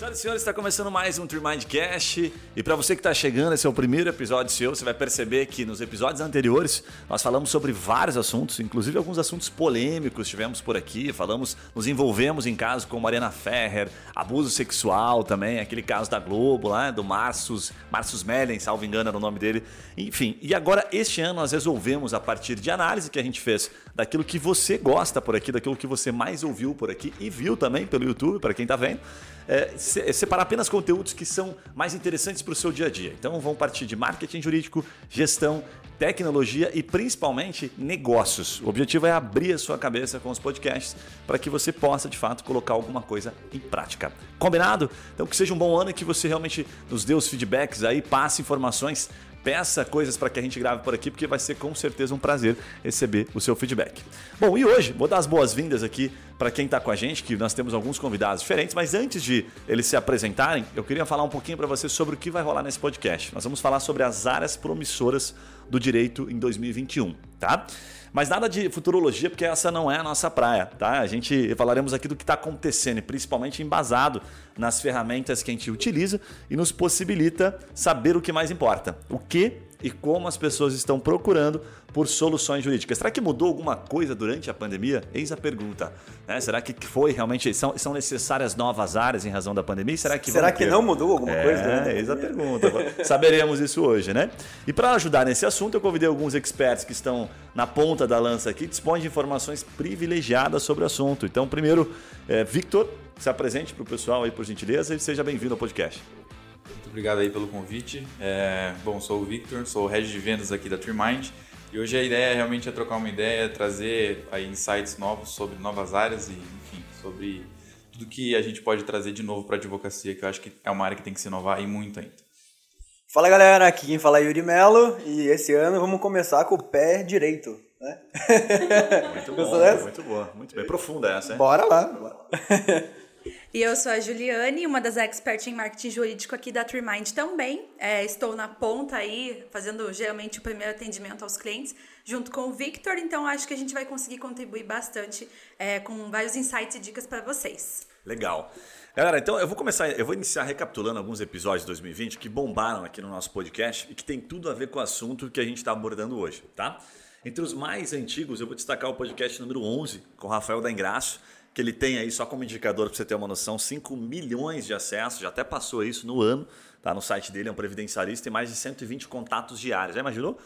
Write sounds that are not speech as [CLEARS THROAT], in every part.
Senhoras e senhores, está começando mais um Tremindcast. E para você que está chegando, esse é o primeiro episódio seu. Você vai perceber que nos episódios anteriores nós falamos sobre vários assuntos, inclusive alguns assuntos polêmicos tivemos por aqui. Falamos, nos envolvemos em casos como Mariana Ferrer, abuso sexual também, aquele caso da Globo lá, do Marcos, Marcos Mellen, salvo engano era o nome dele. Enfim, e agora este ano nós resolvemos, a partir de análise que a gente fez daquilo que você gosta por aqui, daquilo que você mais ouviu por aqui e viu também pelo YouTube, para quem está vendo é, separar apenas conteúdos que são mais interessantes para o seu dia a dia. Então vão partir de marketing jurídico, gestão, tecnologia e principalmente negócios. O objetivo é abrir a sua cabeça com os podcasts para que você possa de fato colocar alguma coisa em prática. Combinado? Então que seja um bom ano e que você realmente nos dê os feedbacks aí, passe informações peça coisas para que a gente grave por aqui, porque vai ser com certeza um prazer receber o seu feedback. Bom, e hoje vou dar as boas-vindas aqui para quem está com a gente, que nós temos alguns convidados diferentes, mas antes de eles se apresentarem, eu queria falar um pouquinho para você sobre o que vai rolar nesse podcast. Nós vamos falar sobre as áreas promissoras do direito em 2021, tá? Mas nada de futurologia, porque essa não é a nossa praia, tá? A gente falaremos aqui do que está acontecendo, principalmente embasado nas ferramentas que a gente utiliza e nos possibilita saber o que mais importa. O que e como as pessoas estão procurando por soluções jurídicas. Será que mudou alguma coisa durante a pandemia? Eis a pergunta. Né? Será que foi realmente são, são necessárias novas áreas em razão da pandemia? Será que será que não mudou alguma é, coisa? É, eis a pergunta. Saberemos isso hoje, né? E para ajudar nesse assunto, eu convidei alguns experts que estão na ponta da lança aqui, dispõem de informações privilegiadas sobre o assunto. Então, primeiro, é, Victor, se apresente para o pessoal aí, por gentileza, e seja bem-vindo ao podcast. Muito obrigado aí pelo convite. É, bom, sou o Victor, sou o head de vendas aqui da TreeMind. E hoje a ideia realmente é trocar uma ideia, trazer aí insights novos sobre novas áreas e, enfim, sobre tudo que a gente pode trazer de novo para a advocacia, que eu acho que é uma área que tem que se inovar e muito ainda. Fala galera, aqui quem fala é Yuri Melo e esse ano vamos começar com o pé direito. Né? Muito [LAUGHS] bom, muito boa, muito bem profunda essa, hein? Bora lá. Bora [LAUGHS] lá. E eu sou a Juliane, uma das experts em marketing jurídico aqui da TreeMind também. É, estou na ponta aí, fazendo geralmente o primeiro atendimento aos clientes, junto com o Victor. Então, acho que a gente vai conseguir contribuir bastante é, com vários insights e dicas para vocês. Legal. Galera, então eu vou começar, eu vou iniciar recapitulando alguns episódios de 2020 que bombaram aqui no nosso podcast e que tem tudo a ver com o assunto que a gente está abordando hoje, tá? Entre os mais antigos, eu vou destacar o podcast número 11, com o Rafael da Engraço, que ele tem aí, só como indicador para você ter uma noção, 5 milhões de acessos, já até passou isso no ano, tá no site dele, é um previdenciarista e mais de 120 contatos diários. Já imaginou?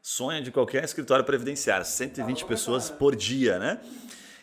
Sonho de qualquer escritório previdenciário, 120 pessoas por dia, né?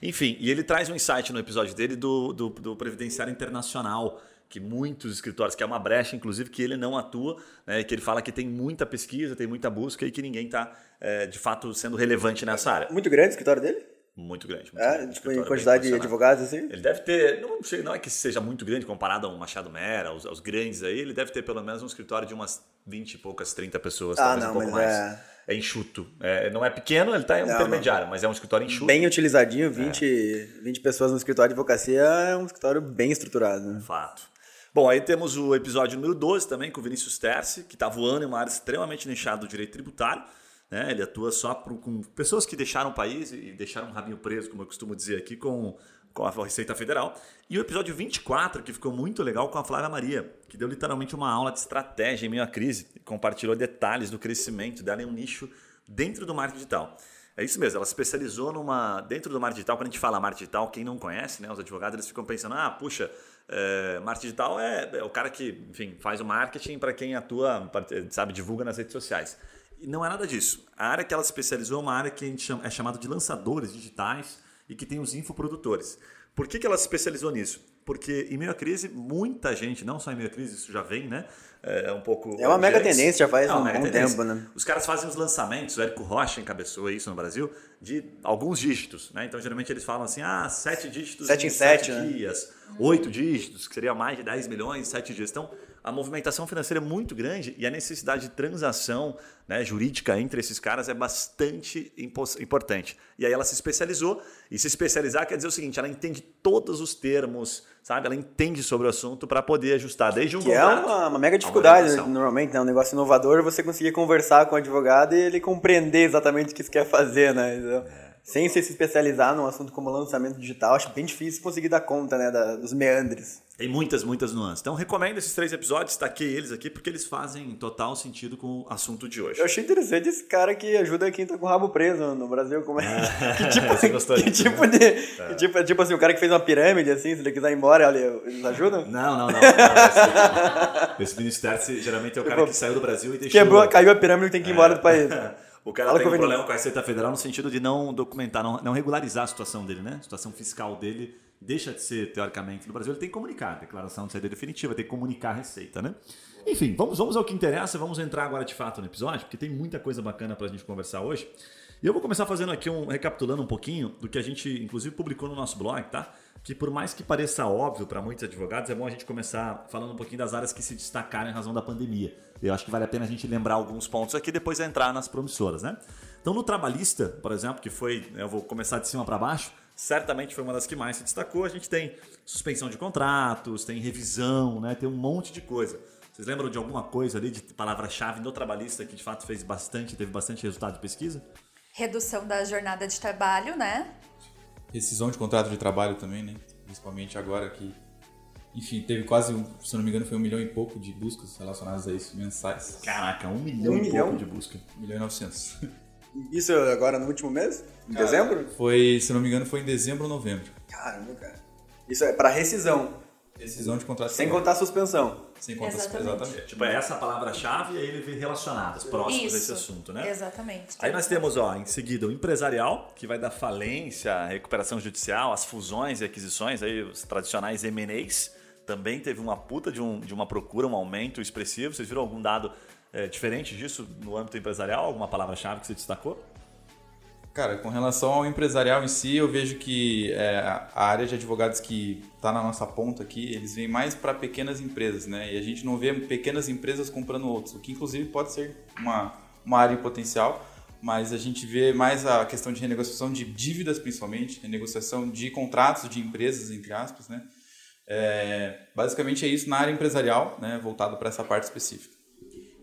Enfim, e ele traz um insight no episódio dele do, do, do Previdenciário Internacional, que muitos escritórios, que é uma brecha, inclusive, que ele não atua, né, que ele fala que tem muita pesquisa, tem muita busca e que ninguém está, é, de fato, sendo relevante nessa área. Muito grande o escritório dele? Muito grande. Muito é, grande. tipo, em quantidade de advogados, assim? Ele deve ter, não, sei, não é que seja muito grande comparado a um Machado Mera, aos, aos, grandes aí, ele deve ter pelo menos um escritório de umas 20 e poucas, 30 pessoas, ah, talvez não, um pouco mais. É... é enxuto. É, não é pequeno, ele está em um não, intermediário, não. mas é um escritório enxuto. Bem utilizadinho, 20, é. 20 pessoas no escritório de advocacia é um escritório bem estruturado. Né? Fato. Bom, aí temos o episódio número 12 também com o Vinícius Terce, que está voando em uma área extremamente nichada do direito tributário. Né? Ele atua só pro, com pessoas que deixaram o país e deixaram um rabinho preso, como eu costumo dizer aqui, com, com a Receita Federal. E o episódio 24, que ficou muito legal, com a Flávia Maria, que deu literalmente uma aula de estratégia em meio à crise e compartilhou detalhes do crescimento dela em um nicho dentro do marketing digital. É isso mesmo, ela se especializou numa. Dentro do marketing digital, quando a gente fala marketing digital, quem não conhece, né, os advogados eles ficam pensando, ah, puxa, é, marketing digital é, é, o cara que, enfim, faz o marketing para quem atua, sabe, divulga nas redes sociais. Não é nada disso. A área que ela se especializou é uma área que a gente chama, é chamada de lançadores digitais e que tem os infoprodutores. Por que, que ela se especializou nisso? Porque em meio à crise, muita gente, não só em meio à crise, isso já vem, né? É um pouco. É uma mega tendência, já faz é um bom tempo, né? Os caras fazem os lançamentos, o Érico Rocha encabeçou isso no Brasil, de alguns dígitos, né? Então, geralmente eles falam assim: ah, sete dígitos sete em sete, sete né? dias, oito dígitos, que seria mais de 10 milhões em sete dias. Então, a movimentação financeira é muito grande e a necessidade de transação né, jurídica entre esses caras é bastante importante. E aí ela se especializou, e se especializar quer dizer o seguinte: ela entende todos os termos, sabe? Ela entende sobre o assunto para poder ajustar desde um que é uma, uma mega dificuldade, né? normalmente, né? Um negócio inovador, você conseguir conversar com o advogado e ele compreender exatamente o que você quer fazer, né? Então, é. Sem se especializar num assunto como lançamento digital, acho bem difícil conseguir dar conta né, da, dos meandres. Tem muitas, muitas nuances. Então recomendo esses três episódios, destaquei eles aqui, porque eles fazem total sentido com o assunto de hoje. Eu achei interessante esse cara que ajuda quem tá com o rabo preso no Brasil. Como é? [LAUGHS] que tipo, [LAUGHS] Você gostou que disso, tipo né? de. Que tipo, tipo assim, o cara que fez uma pirâmide, assim, se ele quiser ir embora, olha, eles ajudam? Não, não, não. não esse, [LAUGHS] esse ministério geralmente é o cara Tipo, que saiu do Brasil e deixou... Quebrou, caiu a pirâmide e tem que ir embora do país. O cara Fala tem um problema com a Receita Federal no sentido de não documentar, não, não regularizar a situação dele, né? A situação fiscal dele deixa de ser, teoricamente, no Brasil. Ele tem que comunicar, a declaração de saída definitiva, tem que comunicar a Receita, né? Enfim, vamos, vamos ao que interessa, vamos entrar agora de fato no episódio, porque tem muita coisa bacana pra gente conversar hoje. E eu vou começar fazendo aqui um, recapitulando um pouquinho do que a gente, inclusive, publicou no nosso blog, tá? Que por mais que pareça óbvio para muitos advogados, é bom a gente começar falando um pouquinho das áreas que se destacaram em razão da pandemia. Eu acho que vale a pena a gente lembrar alguns pontos aqui depois entrar nas promissoras, né? Então, no trabalhista, por exemplo, que foi, eu vou começar de cima para baixo, certamente foi uma das que mais se destacou. A gente tem suspensão de contratos, tem revisão, né? Tem um monte de coisa. Vocês lembram de alguma coisa ali de palavra-chave no trabalhista que de fato fez bastante, teve bastante resultado de pesquisa? Redução da jornada de trabalho, né? Rescisão de contrato de trabalho também, né? Principalmente agora que, enfim, teve quase, um- se eu não me engano, foi um milhão e pouco de buscas relacionadas a isso, mensais. Caraca, um milhão Um e milhão? pouco de busca. Um milhão e novecentos. Isso agora no último mês? Em dezembro? Foi, se não me engano, foi em dezembro ou novembro. Caramba, cara. Isso é pra rescisão, Rescisão de contrato sem contar a suspensão. Sem contar Exatamente. exatamente. Tipo, é essa palavra-chave e aí ele vem relacionadas, próximos a esse Isso. assunto, né? Exatamente. Aí nós temos, ó, em seguida, o empresarial, que vai dar falência, recuperação judicial, as fusões e aquisições, aí os tradicionais M&As. Também teve uma puta de, um, de uma procura, um aumento expressivo. Vocês viram algum dado eh, diferente disso no âmbito empresarial? Alguma palavra-chave que você destacou? Cara, com relação ao empresarial em si, eu vejo que é, a área de advogados que está na nossa ponta aqui, eles vêm mais para pequenas empresas, né? E a gente não vê pequenas empresas comprando outros, o que inclusive pode ser uma, uma área em potencial, mas a gente vê mais a questão de renegociação de dívidas, principalmente, renegociação de contratos de empresas, entre aspas, né? É, basicamente é isso na área empresarial, né? Voltado para essa parte específica.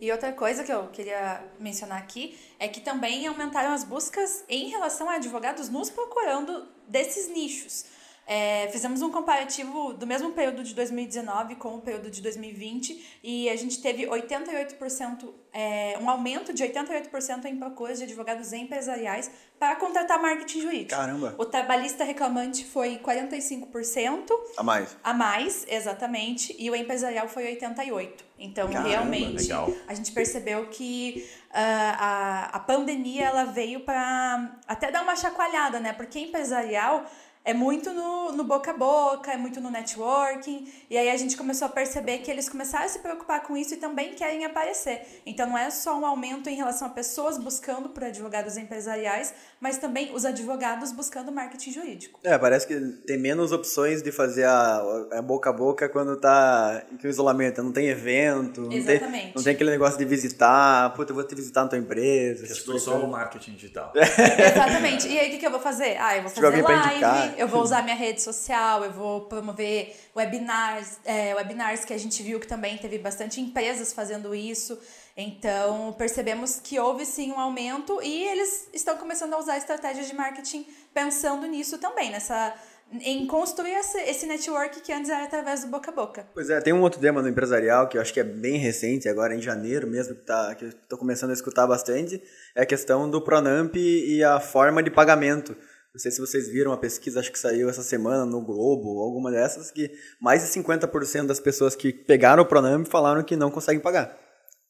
E outra coisa que eu queria mencionar aqui é que também aumentaram as buscas em relação a advogados nos procurando desses nichos. É, fizemos um comparativo do mesmo período de 2019 com o período de 2020 e a gente teve 88%, é, um aumento de 88% em procuras de advogados empresariais para contratar marketing jurídico. Caramba. O trabalhista reclamante foi 45%, A mais. a mais, exatamente, e o empresarial foi 88. Então, Caramba, realmente, legal. a gente percebeu que ah, a, a pandemia ela veio para até dar uma chacoalhada, né? Porque empresarial é muito no, no boca a boca, é muito no networking, e aí a gente começou a perceber que eles começaram a se preocupar com isso e também querem aparecer. Então não é só um aumento em relação a pessoas buscando por advogados empresariais, mas também os advogados buscando marketing jurídico. É, parece que tem menos opções de fazer a, a boca a boca quando tá em isolamento. Não tem evento, não tem, Exatamente. não tem aquele negócio de visitar. Puta, eu vou te visitar na tua empresa. tipo de só coisa. o marketing digital. [LAUGHS] Exatamente. E aí, o que, que eu vou fazer? Ah, eu vou Tiver fazer live, indicar. Eu vou usar minha rede social, eu vou promover webinars, é, webinars que a gente viu que também teve bastante empresas fazendo isso. Então, percebemos que houve sim um aumento e eles estão começando a usar estratégias de marketing pensando nisso também, nessa em construir esse, network que antes era através do boca a boca. Pois é, tem um outro tema no empresarial que eu acho que é bem recente, agora em janeiro mesmo, que, tá, que eu tô começando a escutar bastante, é a questão do Pronamp e a forma de pagamento. Não sei se vocês viram a pesquisa, acho que saiu essa semana no Globo, ou alguma dessas, que mais de 50% das pessoas que pegaram o Pronamp falaram que não conseguem pagar,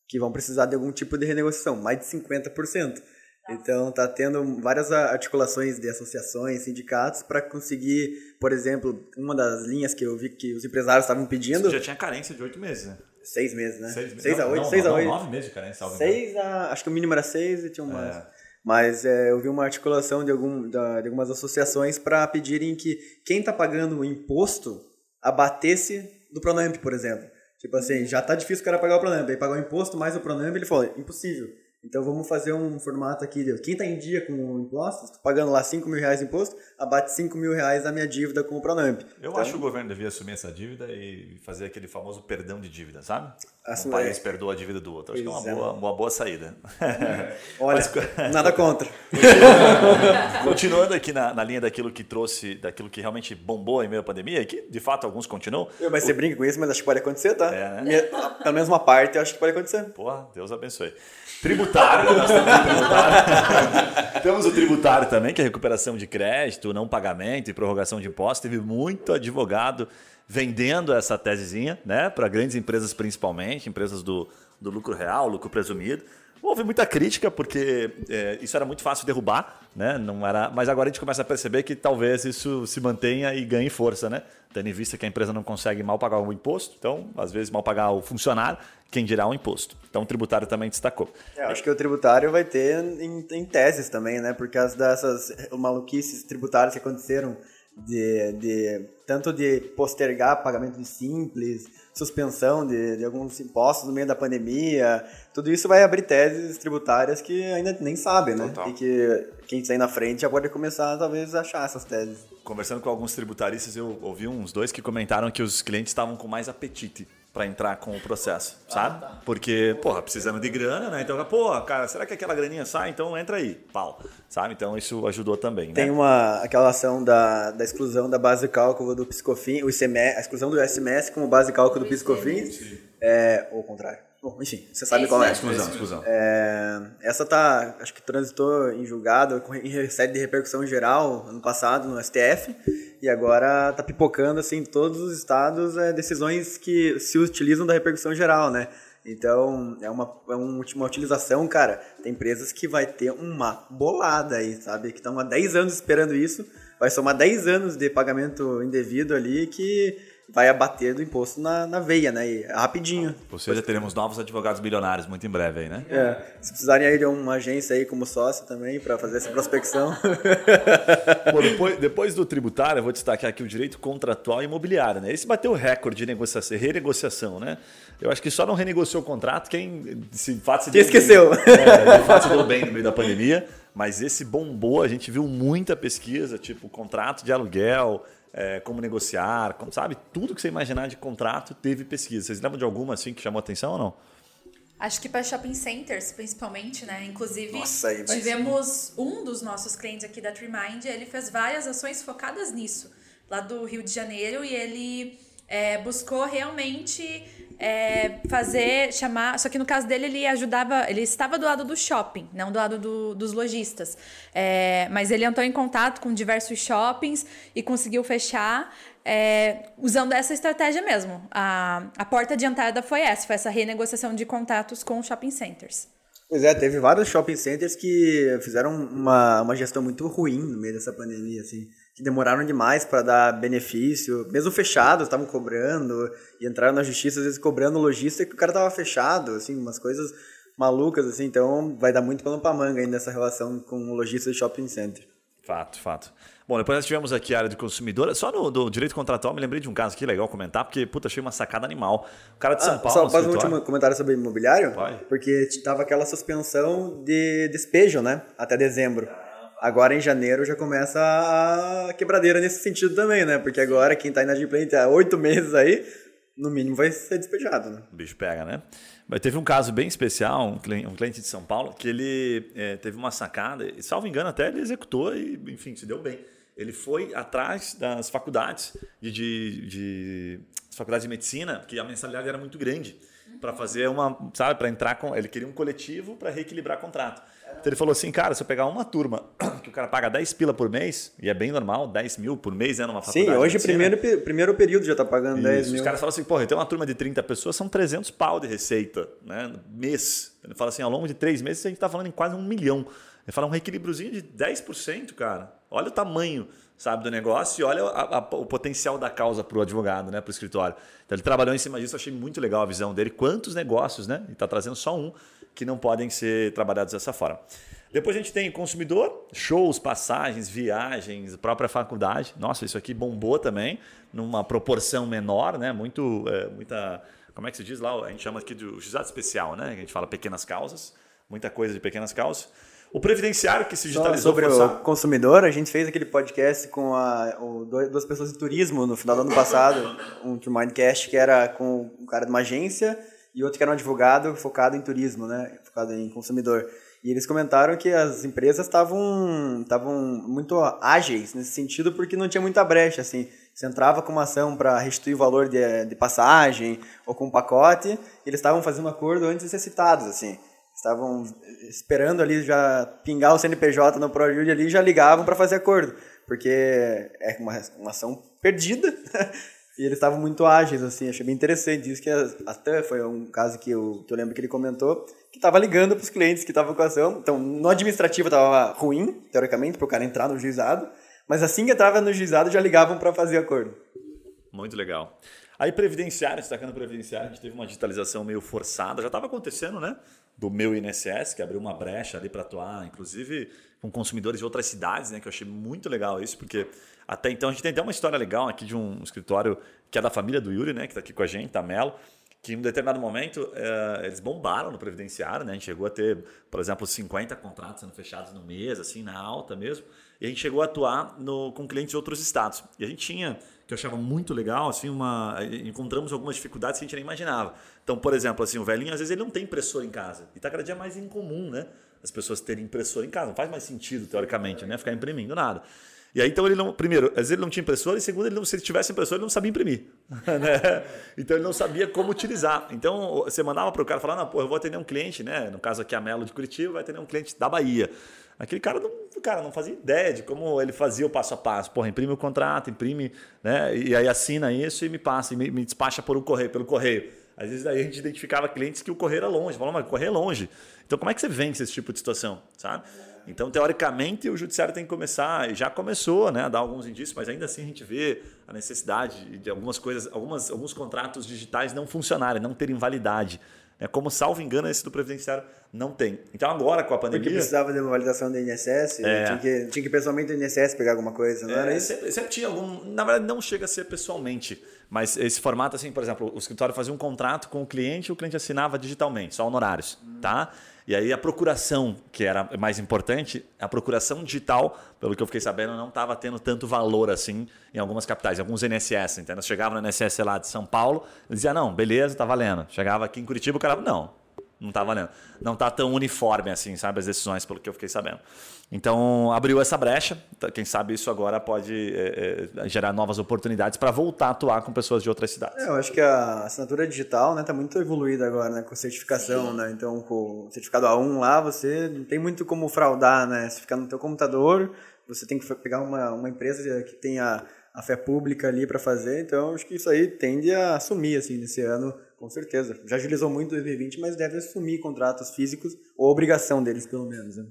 que vão precisar de algum tipo de renegociação, mais de 50%. Então tá tendo várias articulações de associações, sindicatos para conseguir, por exemplo, uma das linhas que eu vi que os empresários estavam pedindo, Já tinha carência de oito meses, né? seis meses, né? Seis, Seis a não, oito, não, seis a não, oito. Nove meses de carência. Seis a, acho que o mínimo era seis e tinha um mais. É. Mas é, eu vi uma articulação de, algum, da- de algumas associações para pedirem que quem está pagando o imposto abatesse do Pronamp, por exemplo. Tipo assim, já tá difícil o cara pagar o Pronamp, aí pagar o imposto mais o Pronamp, ele falou, impossível. Então vamos fazer um formato aqui. de Quem está em dia com impostos, tô pagando lá 5 mil reais de imposto, abate 5 mil reais da minha dívida com o Pronamp. Eu Então, acho que o governo devia assumir essa dívida e fazer aquele famoso perdão de dívida, sabe? Assu- um país é. perdoa a dívida do outro. Acho que é uma Pois é. boa, uma boa saída. [LAUGHS] Olha, nada contra. Continuando aqui na, na linha daquilo que trouxe, daquilo que realmente bombou em meio à pandemia, e que de fato alguns continuam. Eu, Mas você brinca com isso, mas acho que pode acontecer, tá? É, né? Minha- Pelo menos uma parte eu acho que pode acontecer. Porra, Deus abençoe. Tributário, nós temos o tributário. [LAUGHS] temos o tributário também, que é recuperação de crédito, não pagamento e prorrogação de impostos. Teve muito advogado vendendo essa tesezinha, né, para grandes empresas principalmente, empresas do, do lucro real, lucro presumido. Houve muita crítica porque é, isso era muito fácil de derrubar, né? Não era, mas agora a gente começa a perceber que talvez isso se mantenha e ganhe força, né? Tendo em vista que a empresa não consegue mal pagar o imposto, então às vezes mal pagar o funcionário, quem dirá o imposto. Então o tributário também destacou. É, acho que o tributário vai ter em, em teses também, né? Por causa dessas maluquices tributárias que aconteceram, de, de tanto de postergar pagamento de simples, suspensão de, de alguns impostos no meio da pandemia. Tudo isso vai abrir teses tributárias que ainda nem sabem, né? Total. E que quem sair na frente já pode começar, talvez, a achar essas teses. Conversando com alguns tributaristas, eu ouvi uns dois que comentaram que os clientes estavam com mais apetite para entrar com o processo, sabe? Porque, porra, precisando de grana, né? Então, pô, cara, será que aquela graninha sai? Então entra aí, pau, sabe? Então isso ajudou também, né? Tem uma, aquela ação da, da exclusão da base de cálculo do Piscofin, o ICMS, a exclusão do SMS como base de cálculo do Piscofins, é, ou o contrário. Bom, enfim, você sabe É qual é. Exclusão, exclusão. É, essa tá, acho que transitou em julgado, com- em sede de repercussão geral ano passado no STF e agora tá pipocando assim em todos os estados é, decisões que se utilizam da repercussão geral, né? Então é uma, é um- uma utilização, cara. Tem empresas que vai ter uma bolada aí, sabe? Que estão há 10 anos esperando isso. Vai somar 10 anos de pagamento indevido ali que vai abater do imposto na, na veia, né? E rapidinho. Ou seja, teremos novos advogados milionários muito em breve aí, né? É, se precisarem aí de uma agência aí como sócio também para fazer essa prospecção. [LAUGHS] Pô, depois, depois do tributário, eu vou destacar aqui o direito contratual e imobiliário, né? Esse bateu o recorde de negociação, renegociação, né? Eu acho que só não renegociou o contrato quem se fato se Quem deu bem. esqueceu. É, de fato se deu bem no meio da pandemia, mas esse bombou, a gente viu muita pesquisa, tipo contrato de aluguel, é, como negociar, como, sabe? Tudo que você imaginar de contrato teve pesquisa. Vocês lembram de alguma assim que chamou atenção ou não? Acho que para shopping centers, principalmente, né? Inclusive, Nossa, tivemos um dos nossos clientes aqui da Trimind, ele fez várias ações focadas nisso, lá do Rio de Janeiro, e ele é, buscou realmente é, fazer, chamar. Só que no caso dele, ele ajudava, ele estava do lado do shopping, não do lado do- dos lojistas. É, mas ele entrou em contato com diversos shoppings e conseguiu fechar. é, usando essa estratégia mesmo. A, a porta de entrada foi essa, foi essa renegociação de contratos com shopping centers. Pois é, teve vários shopping centers que fizeram uma, uma gestão muito ruim no meio dessa pandemia, assim, que demoraram demais para dar benefício, mesmo fechados, estavam cobrando e entraram na justiça às vezes cobrando lojista que o cara tava fechado, assim, umas coisas malucas assim, então vai dar muito pano para manga ainda essa relação com o lojista de shopping center. Fato, fato. Bom, depois nós tivemos aqui a área de consumidor. Só no do direito contratual, me lembrei de um caso aqui legal comentar, porque, puta, achei uma sacada animal. O cara de São Ah, Paulo. só faz um último comentário sobre imobiliário? Porque tava aquela suspensão de despejo, né? Até dezembro. Agora em janeiro já começa a quebradeira nesse sentido também, né? Porque agora quem tá inadimplente há oito meses aí, no mínimo vai ser despejado, né? O bicho pega, né? Mas teve um caso bem especial, um cliente, um cliente de São Paulo, que ele é, teve uma sacada, e, salvo engano, até ele executou e, enfim, se deu bem. Ele foi atrás das faculdades de, de, de faculdades de medicina, porque a mensalidade era muito grande, para fazer uma, sabe, para entrar com. Ele queria um coletivo para reequilibrar contrato. Então ele falou assim, cara, se eu pegar uma turma [CLEARS THROAT] que o cara paga 10 pila por mês, e é bem normal, 10 mil por mês é numa faculdade. Sim, hoje o primeiro, primeiro período já tá pagando 10 isso, mil. Os caras falam assim, porra, tem uma turma de 30 pessoas, são 300 pau de receita, né? Mês. Ele fala assim, ao longo de três meses a gente tá falando em quase um milhão. Ele fala um reequilíbriozinho de 10%, cara. Olha o tamanho, sabe, do negócio e olha a- a- o potencial da causa pro advogado, né? Pro escritório. Então ele trabalhou em cima disso, achei muito legal a visão dele. Quantos negócios, né? E tá trazendo só um que não podem ser trabalhados dessa forma. Depois a gente tem consumidor, shows, passagens, viagens, própria faculdade. Nossa, isso aqui bombou também, numa proporção menor, né? Muito, é, muita, como é que se diz lá? A gente chama aqui de juizado especial, né? A gente fala pequenas causas. muita coisa de pequenas causas. O previdenciário que se digitalizou sobre forçado. o consumidor, a gente fez aquele podcast com a, o, duas pessoas de turismo no final do ano passado, um Mindcast que era com um cara de uma agência e outro que era um advogado focado em turismo, né, focado em consumidor. E eles comentaram que as empresas estavam estavam muito ágeis nesse sentido porque não tinha muita brecha, assim. Você entrava com uma ação para restituir o valor de, de passagem ou com um pacote, eles estavam fazendo um acordo antes de ser citados, assim. Estavam esperando ali já pingar o CNPJ no ProJude ali e já ligavam para fazer acordo, porque é uma, uma ação perdida [LAUGHS] e eles estavam muito ágeis, assim, achei bem interessante isso, que até foi um caso que eu, que eu lembro que ele comentou, que estava ligando para os clientes que estavam com a ação, então no administrativo estava ruim, teoricamente, para o cara entrar no juizado, mas assim que entrava no juizado já ligavam para fazer acordo. Muito legal. Aí, previdenciário, destacando previdenciário, a gente teve uma digitalização meio forçada, já estava acontecendo, né? Do meu INSS, que abriu uma brecha ali para atuar, inclusive com consumidores de outras cidades, né? Que eu achei muito legal isso, porque até então a gente tem até uma história legal aqui de um escritório que é da família do Yuri, né? Que está aqui com a gente, tá Melo que em um determinado momento eh, eles bombaram no previdenciário, né? A gente chegou a ter, por exemplo, 50 contratos sendo fechados no mês, assim, na alta mesmo. E a gente chegou a atuar no, com clientes de outros estados. E a gente tinha, que eu achava muito legal, assim, uma encontramos algumas dificuldades que a gente nem imaginava. Então, por exemplo, assim, o velhinho às vezes ele não tem impressora em casa. E está cada dia mais incomum, né? As pessoas terem impressora em casa. Não faz mais sentido, teoricamente, né? Ficar imprimindo nada. E aí, então, ele não. Primeiro, às vezes ele não tinha impressora, e segundo, ele não, se ele tivesse impressora, ele não sabia imprimir. [LAUGHS] né? Então, ele não sabia como utilizar. Então, você mandava para o cara falar: não, pô, eu vou atender um cliente, né? No caso aqui, a Melo de Curitiba, vai atender um cliente da Bahia. Aquele cara não, cara não fazia ideia de como ele fazia o passo a passo. Porra, imprime o contrato, imprime, né? E aí assina isso e me passa, e me, me despacha por um correio, pelo correio. Às vezes aí a gente identificava clientes que o correio era longe. Falava, mas o correio é longe. Então, como é que você vence esse tipo de situação, sabe? Então, teoricamente, o judiciário tem que começar, e já começou né, a dar alguns indícios, mas ainda assim a gente vê a necessidade de algumas coisas, algumas, alguns contratos digitais não funcionarem, não terem validade. É como, salvo engano, esse do Previdenciário não tem. Então, agora com a Porque pandemia. precisava de uma validação do INSS, tinha, que, tinha que pessoalmente no INSS pegar alguma coisa, não era É, isso? sempre, sempre tinha algum. Na verdade, não chega a ser pessoalmente. Mas esse formato, assim, por exemplo, o escritório fazia um contrato com o cliente e o cliente assinava digitalmente, só honorários. Tá? E aí a procuração, que era mais importante, a procuração digital, pelo que eu fiquei sabendo, não estava tendo tanto valor assim em algumas capitais, em alguns NSS. Então, nós chegava no NSS lá de São Paulo, dizia, não, beleza, tá valendo. Chegava aqui em Curitiba, o cara, não, não tá valendo. Não tá tão uniforme assim, sabe, as decisões, pelo que eu fiquei sabendo. Então, abriu essa brecha. Tá, Quem sabe isso agora pode é, é, gerar novas oportunidades para voltar a atuar com pessoas de outras cidades. É, eu acho que a assinatura digital né, tá muito evoluída agora, né, com certificação, né? Então, com o certificado A1 lá, você não tem muito como fraudar, né? Se ficar no teu computador, você tem que pegar uma, uma empresa que tenha a fé pública ali para fazer. Então, acho que isso aí tende a assumir, assim, nesse ano, com certeza. Já agilizou muito em 2020, mas deve assumir contratos físicos, ou obrigação deles, pelo menos, né?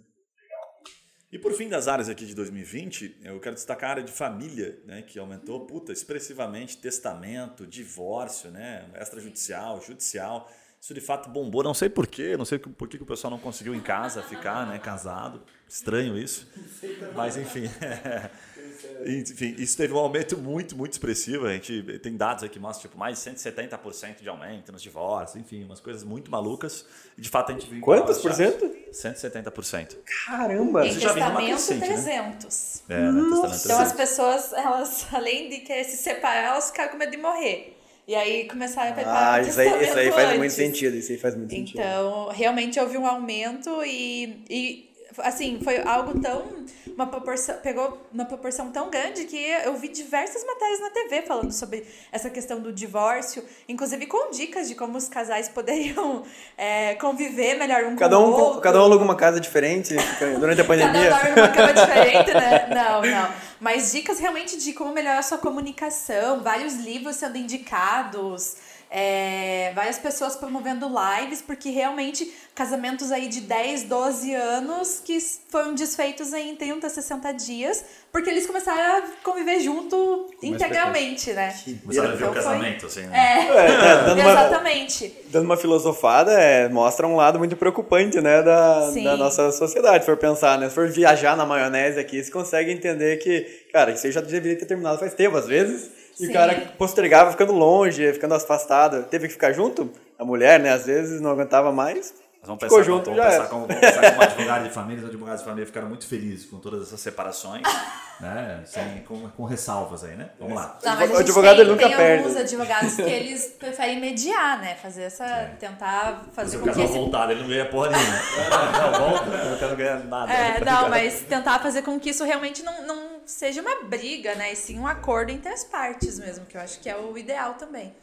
E por fim das áreas aqui de 2020, eu quero destacar a área de família, né, que aumentou puta, expressivamente, testamento, divórcio, né, extrajudicial, judicial. Isso de fato bombou, não sei porquê, não sei por que o pessoal não conseguiu em casa ficar né, casado. Estranho isso. Mas enfim. [LAUGHS] Enfim, isso teve um aumento muito, muito expressivo. A gente tem dados aqui que mostram tipo, mais de 170% de aumento nos divórcios, enfim, umas coisas muito malucas. E de fato a gente viu. Quantos por cento? 170%. Caramba! Em testamento, crescente, né? 300. É, né? Testamento Então as 300. pessoas, elas, além de querer se separar, elas ficaram com medo de morrer. E aí começaram a preparar Ah, o isso aí, isso aí faz muito antes. sentido, isso aí faz muito sentido. Então, realmente houve um aumento e, e assim, foi algo tão. Uma proporção, pegou uma proporção tão grande que eu vi diversas matérias na TV falando sobre essa questão do divórcio, inclusive com dicas de como os casais poderiam é, conviver melhor um Cada com um, o outro. cada um aluga uma casa diferente durante a Cada um pandemia. dorme numa cama [LAUGHS] diferente, né? Não, não. Mas dicas realmente de como melhorar a sua comunicação, vários livros sendo indicados, é, várias pessoas promovendo lives, porque realmente casamentos aí de 10, 12 anos que foram desfeitos em 30, 60 dias, porque eles começaram a conviver junto integralmente, né? Começaram a ver o Então foi- casamento, assim, né? É, É, [LAUGHS] dando, uma, exatamente. dando uma filosofada, é, mostra um lado muito preocupante né, da, Sim. da nossa sociedade, se for pensar, né? Se for viajar na maionese aqui, você consegue entender que, cara, isso aí já deveria ter terminado faz tempo, às vezes. E o cara postergava ficando longe, ficando afastado. Teve que ficar junto? A mulher, né? Às vezes não aguentava mais. Nós vamos Ficou pensar, junto, com, já vamos pensar como, [LAUGHS] vamos pensar como advogado de família. Os advogados de família ficaram muito felizes com todas essas separações, [LAUGHS] né? Sem, com, com ressalvas aí, né? Vamos lá. Não, mas a O gente advogado, tem, nunca tem perde. alguns advogados que eles [LAUGHS] preferem mediar, né? Fazer essa. Tentar Se fazer com que esse. voltar, ele não ganha porra nenhuma. não, volta, eu não quero ganhar nada. É, tá não, mas tentar fazer com que isso realmente não, não seja uma briga, né? E sim um acordo entre as partes mesmo, que eu acho que é o ideal também.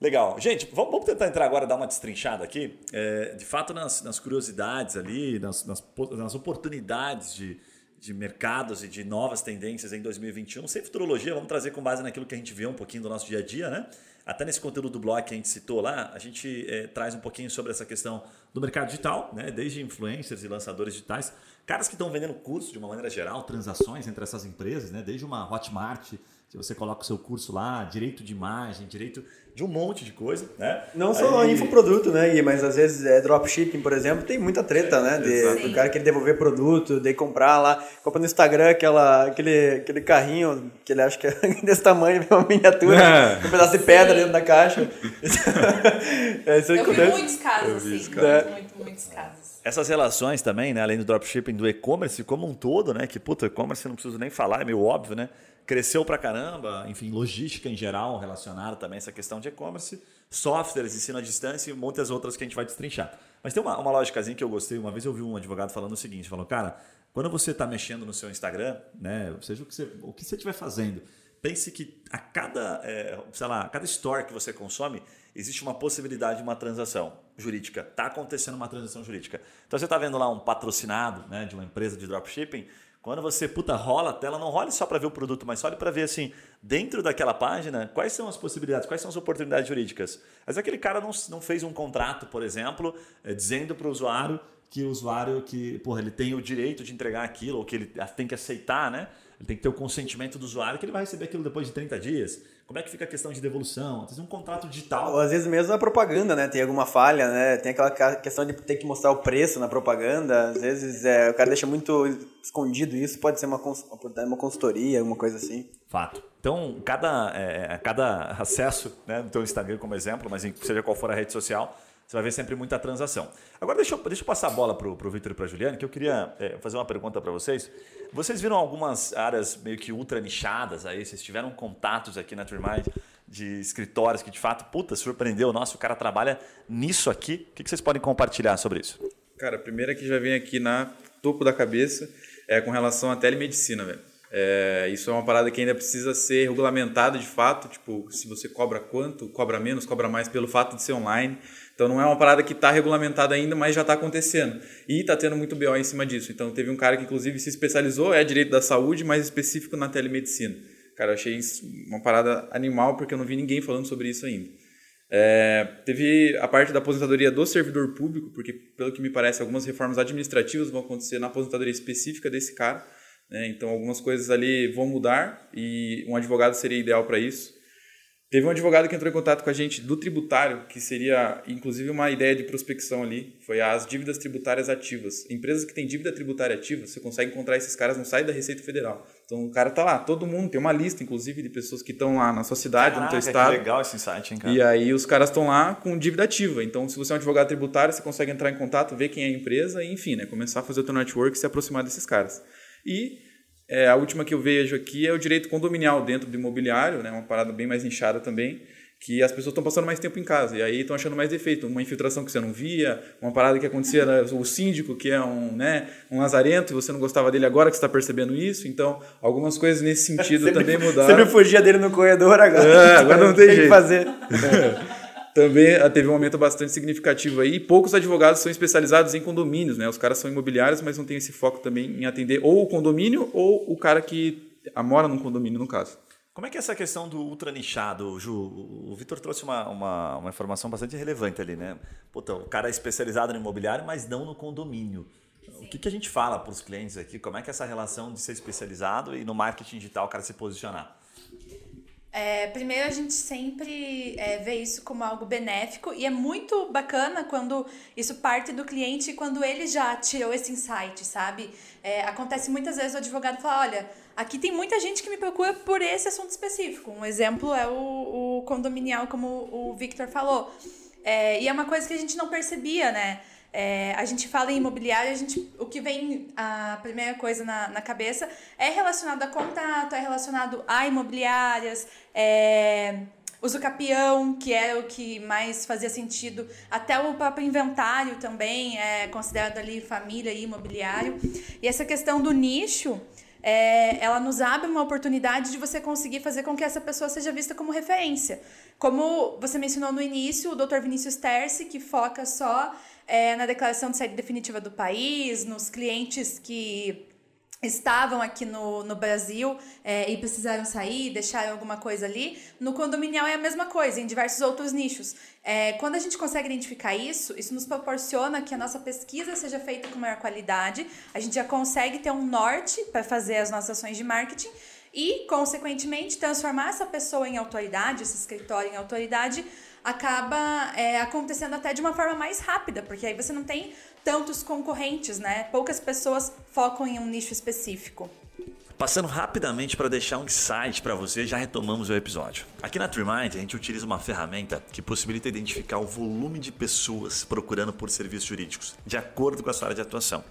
Legal. Gente, vamos, tentar entrar agora, dar uma destrinchada aqui. É, de fato, nas, nas curiosidades ali, nas, nas, nas oportunidades de, de mercados e de novas tendências em 2021. Sem futurologia, vamos trazer com base naquilo que a gente vê um pouquinho do nosso dia a dia, né? Até nesse conteúdo do blog que a gente citou lá, a gente é, traz um pouquinho sobre essa questão do mercado digital, né? Desde influencers e lançadores digitais, caras que estão vendendo curso de uma maneira geral, transações entre essas empresas, né? Desde uma Hotmart, que você coloca o seu curso lá, direito de imagem, direito de um monte de coisa, né? Não só Aí- infoproduto, né, Gui? Mas às vezes é dropshipping, por exemplo, tem muita treta, né? De, do cara querer devolver produto, de comprar lá, compra no Instagram aquela, aquele, aquele carrinho que ele acha que é [LAUGHS] desse tamanho, [LAUGHS] uma miniatura, É. um pedaço de pedra dentro da caixa. [LAUGHS] é, isso Eu vi muitos casos, vi assim. muito, muitos casos. Essas relações também, né, além do dropshipping, do e-commerce como um todo, né, que puta, e-commerce não preciso nem falar, é meio óbvio, né? Cresceu pra caramba, enfim, logística em geral relacionada também a essa questão de e-commerce, softwares, ensino à distância e muitas outras que a gente vai destrinchar. Mas tem uma, uma lógicazinha que eu gostei, uma vez eu vi um advogado falando o seguinte, falou, cara, quando você está mexendo no seu Instagram, né, seja o que você o que você estiver fazendo, pense que a cada, é, sei lá, a cada store que você consome, existe uma possibilidade de uma transação jurídica. Está acontecendo uma transação jurídica. Então você está vendo lá um patrocinado né, de uma empresa de dropshipping, quando você puta rola a tela, não role só para ver o produto, mas olhe para ver assim, dentro daquela página, quais são as possibilidades, quais são as oportunidades jurídicas. Mas aquele cara não, não fez um contrato, por exemplo, eh, dizendo para o usuário que o usuário que, porra, ele tem o direito de entregar aquilo, ou que ele tem que aceitar, né? Ele tem que ter o consentimento do usuário que ele vai receber aquilo depois de 30 dias. Como é que fica a questão de devolução? Tem um contrato digital. Ou às vezes mesmo na propaganda, né? Tem alguma falha, né? Tem aquela questão de ter que mostrar o preço na propaganda. Às vezes é, o cara deixa muito escondido isso. Pode ser uma, uma consultoria, alguma coisa assim. Fato. Então, cada, é, cada acesso né, no teu Instagram, como exemplo, mas seja qual for a rede social, você vai ver sempre muita transação. Agora, deixa eu, deixa eu passar a bola para o Vitor e para a Juliane, que eu queria é, fazer uma pergunta para vocês. Vocês viram algumas áreas meio que ultra nichadas aí? Vocês tiveram contatos aqui na Turmind de escritórios que, de fato, puta, surpreendeu. Nossa, o cara trabalha nisso aqui. O que que vocês podem compartilhar sobre isso? Cara, a primeira que já vem aqui na topo da cabeça é com relação à telemedicina, velho. É, isso é uma parada que ainda precisa ser regulamentada de fato, tipo, se você cobra quanto, cobra menos, cobra mais pelo fato de ser online. Então não é uma parada que está regulamentada ainda, mas já está acontecendo. E está tendo muito BO em cima disso. Então teve um cara que inclusive se especializou, é direito da saúde, mas específico na telemedicina. Cara, eu achei uma parada animal porque eu não vi ninguém falando sobre isso ainda. É, teve a parte da aposentadoria do servidor público, porque, pelo que me parece, algumas reformas administrativas vão acontecer na aposentadoria específica desse cara. né? Então, algumas coisas ali vão mudar e um advogado seria ideal para isso. Teve um advogado que entrou em contato com a gente do tributário, que seria inclusive uma ideia de prospecção ali, foi as dívidas tributárias ativas. Empresas que têm dívida tributária ativa, você consegue encontrar esses caras no site da Receita Federal. Então o cara tá lá, todo mundo tem uma lista, inclusive, de pessoas que estão lá na sua cidade, no teu Caraca, estado. Que legal esse insight, hein, cara? E aí os caras estão lá com dívida ativa. Então, se você é um advogado tributário, você consegue entrar em contato, ver quem é a empresa e, enfim, né, começar a fazer o teu network e se aproximar desses caras. E é, a última que eu vejo aqui é o direito condominial dentro do imobiliário, né, uma parada bem mais inchada também, que as pessoas estão passando mais tempo em casa e aí estão achando mais defeito. Uma infiltração que você não via, uma parada que acontecia, né, o síndico que é um, né, um lazarento e você não gostava dele agora que você está percebendo isso. Então, algumas coisas nesse sentido [LAUGHS] também mudaram. Sempre fugia dele no corredor agora. É, [LAUGHS] agora não tem que jeito. fazer. [LAUGHS] Também ah, teve um aumento bastante significativo aí. Poucos advogados são especializados em condomínios, né? Os caras são imobiliários, mas não tem esse foco também em atender ou o condomínio ou o cara que ah, mora num condomínio, no caso. Como é que é essa questão do ultra nichado, Ju? O Vitor trouxe uma, uma, uma informação bastante relevante ali, né? Puta, o cara é especializado no imobiliário, mas não no condomínio. O que, que a gente fala para os clientes aqui? Como é que é essa relação de ser especializado e no marketing digital o cara se posicionar? É, primeiro, a gente sempre é, vê isso como algo benéfico e é muito bacana quando isso parte do cliente e quando ele já tirou esse insight, sabe? É, acontece muitas vezes o advogado fala: olha, aqui tem muita gente que me procura por esse assunto específico. Um exemplo é o, o condominial, como o Victor falou. É, e é uma coisa que a gente não percebia, né? É, a gente fala em imobiliário, a gente, o que vem a primeira coisa na, na cabeça é relacionado a contato, é relacionado a imobiliárias, é, uso capião, que era o que mais fazia sentido, até o próprio inventário também é considerado ali família e imobiliário. E essa questão do nicho, é, ela nos abre uma oportunidade de você conseguir fazer com que essa pessoa seja vista como referência. Como você mencionou no início, o Dr. Vinícius Terce, que foca só é, na declaração de saída definitiva do país, nos clientes que estavam aqui no, no Brasil é, e precisaram sair, deixaram alguma coisa ali. No condominial é a mesma coisa, em diversos outros nichos. É, quando a gente consegue identificar isso, isso nos proporciona que a nossa pesquisa seja feita com maior qualidade, a gente já consegue ter um norte para fazer as nossas ações de marketing e, consequentemente, transformar essa pessoa em autoridade, esse escritório em autoridade, acaba é, acontecendo até de uma forma mais rápida, porque aí você não tem tantos concorrentes, né? Poucas pessoas focam em um nicho específico. Passando rapidamente para deixar um insight para você, já retomamos o episódio. Aqui na TreeMind, a gente utiliza uma ferramenta que possibilita identificar o volume de pessoas procurando por serviços jurídicos, de acordo com a sua área de atuação.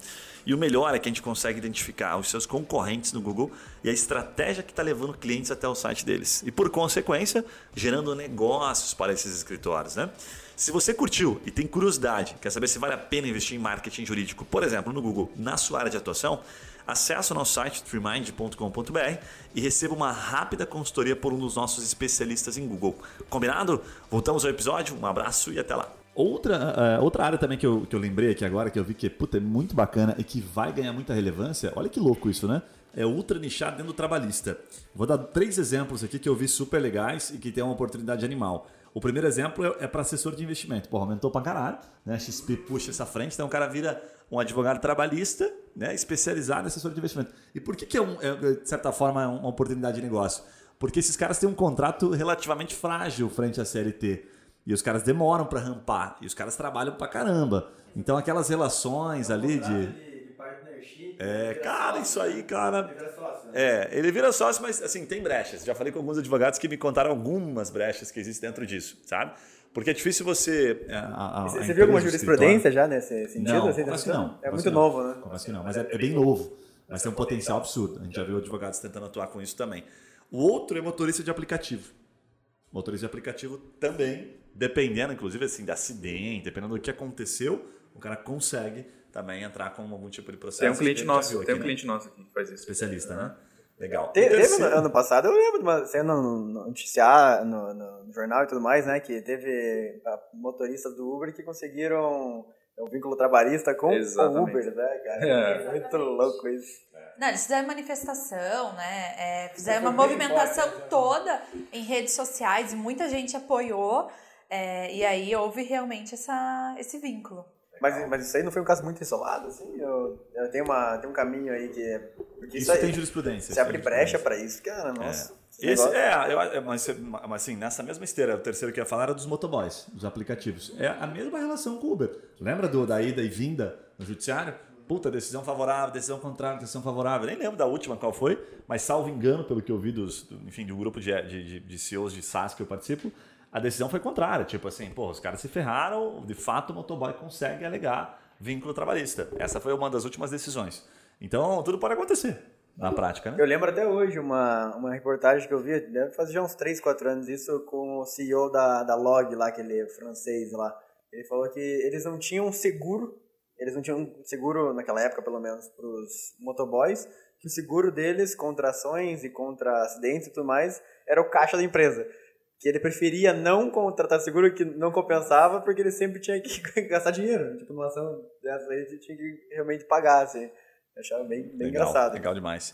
E o melhor é que a gente consegue identificar os seus concorrentes no Google e a estratégia que está levando clientes até o site deles. E por consequência, gerando negócios para esses escritórios. Né? Se você curtiu e tem curiosidade, quer saber se vale a pena investir em marketing jurídico, por exemplo, no Google, na sua área de atuação, acesse o nosso site treemind.com.br e receba uma rápida consultoria por um dos nossos especialistas em Google. Combinado? Voltamos ao episódio, um abraço e até lá. Outra, uh, outra área também que eu, que eu lembrei aqui agora, que eu vi que puta, é muito bacana e que vai ganhar muita relevância, olha que louco isso, né? É ultra nichado dentro do trabalhista. Vou dar três exemplos aqui que eu vi super legais e que tem uma oportunidade animal. O primeiro exemplo é, é para assessor de investimento. Pô, aumentou pra caralho, né? XP puxa essa frente, então o cara vira um advogado trabalhista, né? Especializado em assessor de investimento. E por que, que é, um, é, de certa forma, uma oportunidade de negócio? Porque esses caras têm um contrato relativamente frágil frente à CLT. E os caras demoram para rampar. E os caras trabalham pra caramba. Então aquelas relações ali de. É, cara, isso aí, cara. É, ele vira sócio, mas assim, tem brechas. Já falei com alguns advogados que me contaram algumas brechas que existem dentro disso, sabe? Porque é difícil você. É, a, a, você viu alguma jurisprudência já nesse sentido? Não, assim, que não. É muito novo, né? Confesso que não, mas é, é bem novo. Mas tem um potencial absurdo. A gente já viu advogados tentando atuar com isso também. O outro é motorista de aplicativo. Motorista de aplicativo também, dependendo, inclusive, assim, de acidente, dependendo do que aconteceu, o cara consegue também entrar com algum tipo de processo. Tem um cliente nosso, aqui, tem um né? cliente nosso aqui que faz isso. Especialista, né? Legal. Te, teve no, ano passado, eu lembro de uma cena no, no, noticiar, no, no, jornal e tudo mais, né? Que teve motoristas do Uber que conseguiram um vínculo trabalhista com o Uber, né, cara? É. Muito louco isso. Não, eles fizeram manifestação, né? É, fizeram uma movimentação forte, né? toda em redes sociais e muita gente apoiou. É, e aí houve realmente essa, esse vínculo. Mas, mas isso aí não foi um caso muito isolado, assim? Eu, eu tenho, uma, tem um caminho aí que. Porque isso, isso aí, tem jurisprudência. Você abre brecha para isso, cara, é. nossa. É. Esse, é, eu, é, mas, mas assim, nessa mesma esteira, o terceiro que eu ia falar era dos motoboys, dos aplicativos. É a mesma relação com o Uber. Lembra do, da ida e vinda no judiciário? Puta, decisão favorável, decisão contrária, decisão favorável. Nem lembro da última qual foi, mas salvo engano, pelo que eu vi dos, enfim, de um grupo de, de, de CEOs de SaaS que eu participo, a decisão foi contrária. Tipo assim, pô, os caras se ferraram, de fato o motoboy consegue alegar vínculo trabalhista. Essa foi uma das últimas decisões. Então, tudo pode acontecer na prática, né? Eu lembro até hoje uma, uma reportagem que eu vi, deve fazer já uns 3, 4 anos isso, com o CEO da, da Log lá, aquele francês lá. Ele falou que eles não tinham seguro, eles não tinham seguro naquela época, pelo menos, para os motoboys, que o seguro deles contra ações e contra acidentes e tudo mais era o caixa da empresa que ele preferia não contratar seguro que não compensava porque ele sempre tinha que [LAUGHS] gastar dinheiro. Tipo, numa ação dessa aí, ele tinha que realmente pagar, assim. Eu achava bem, bem legal, engraçado. Legal demais.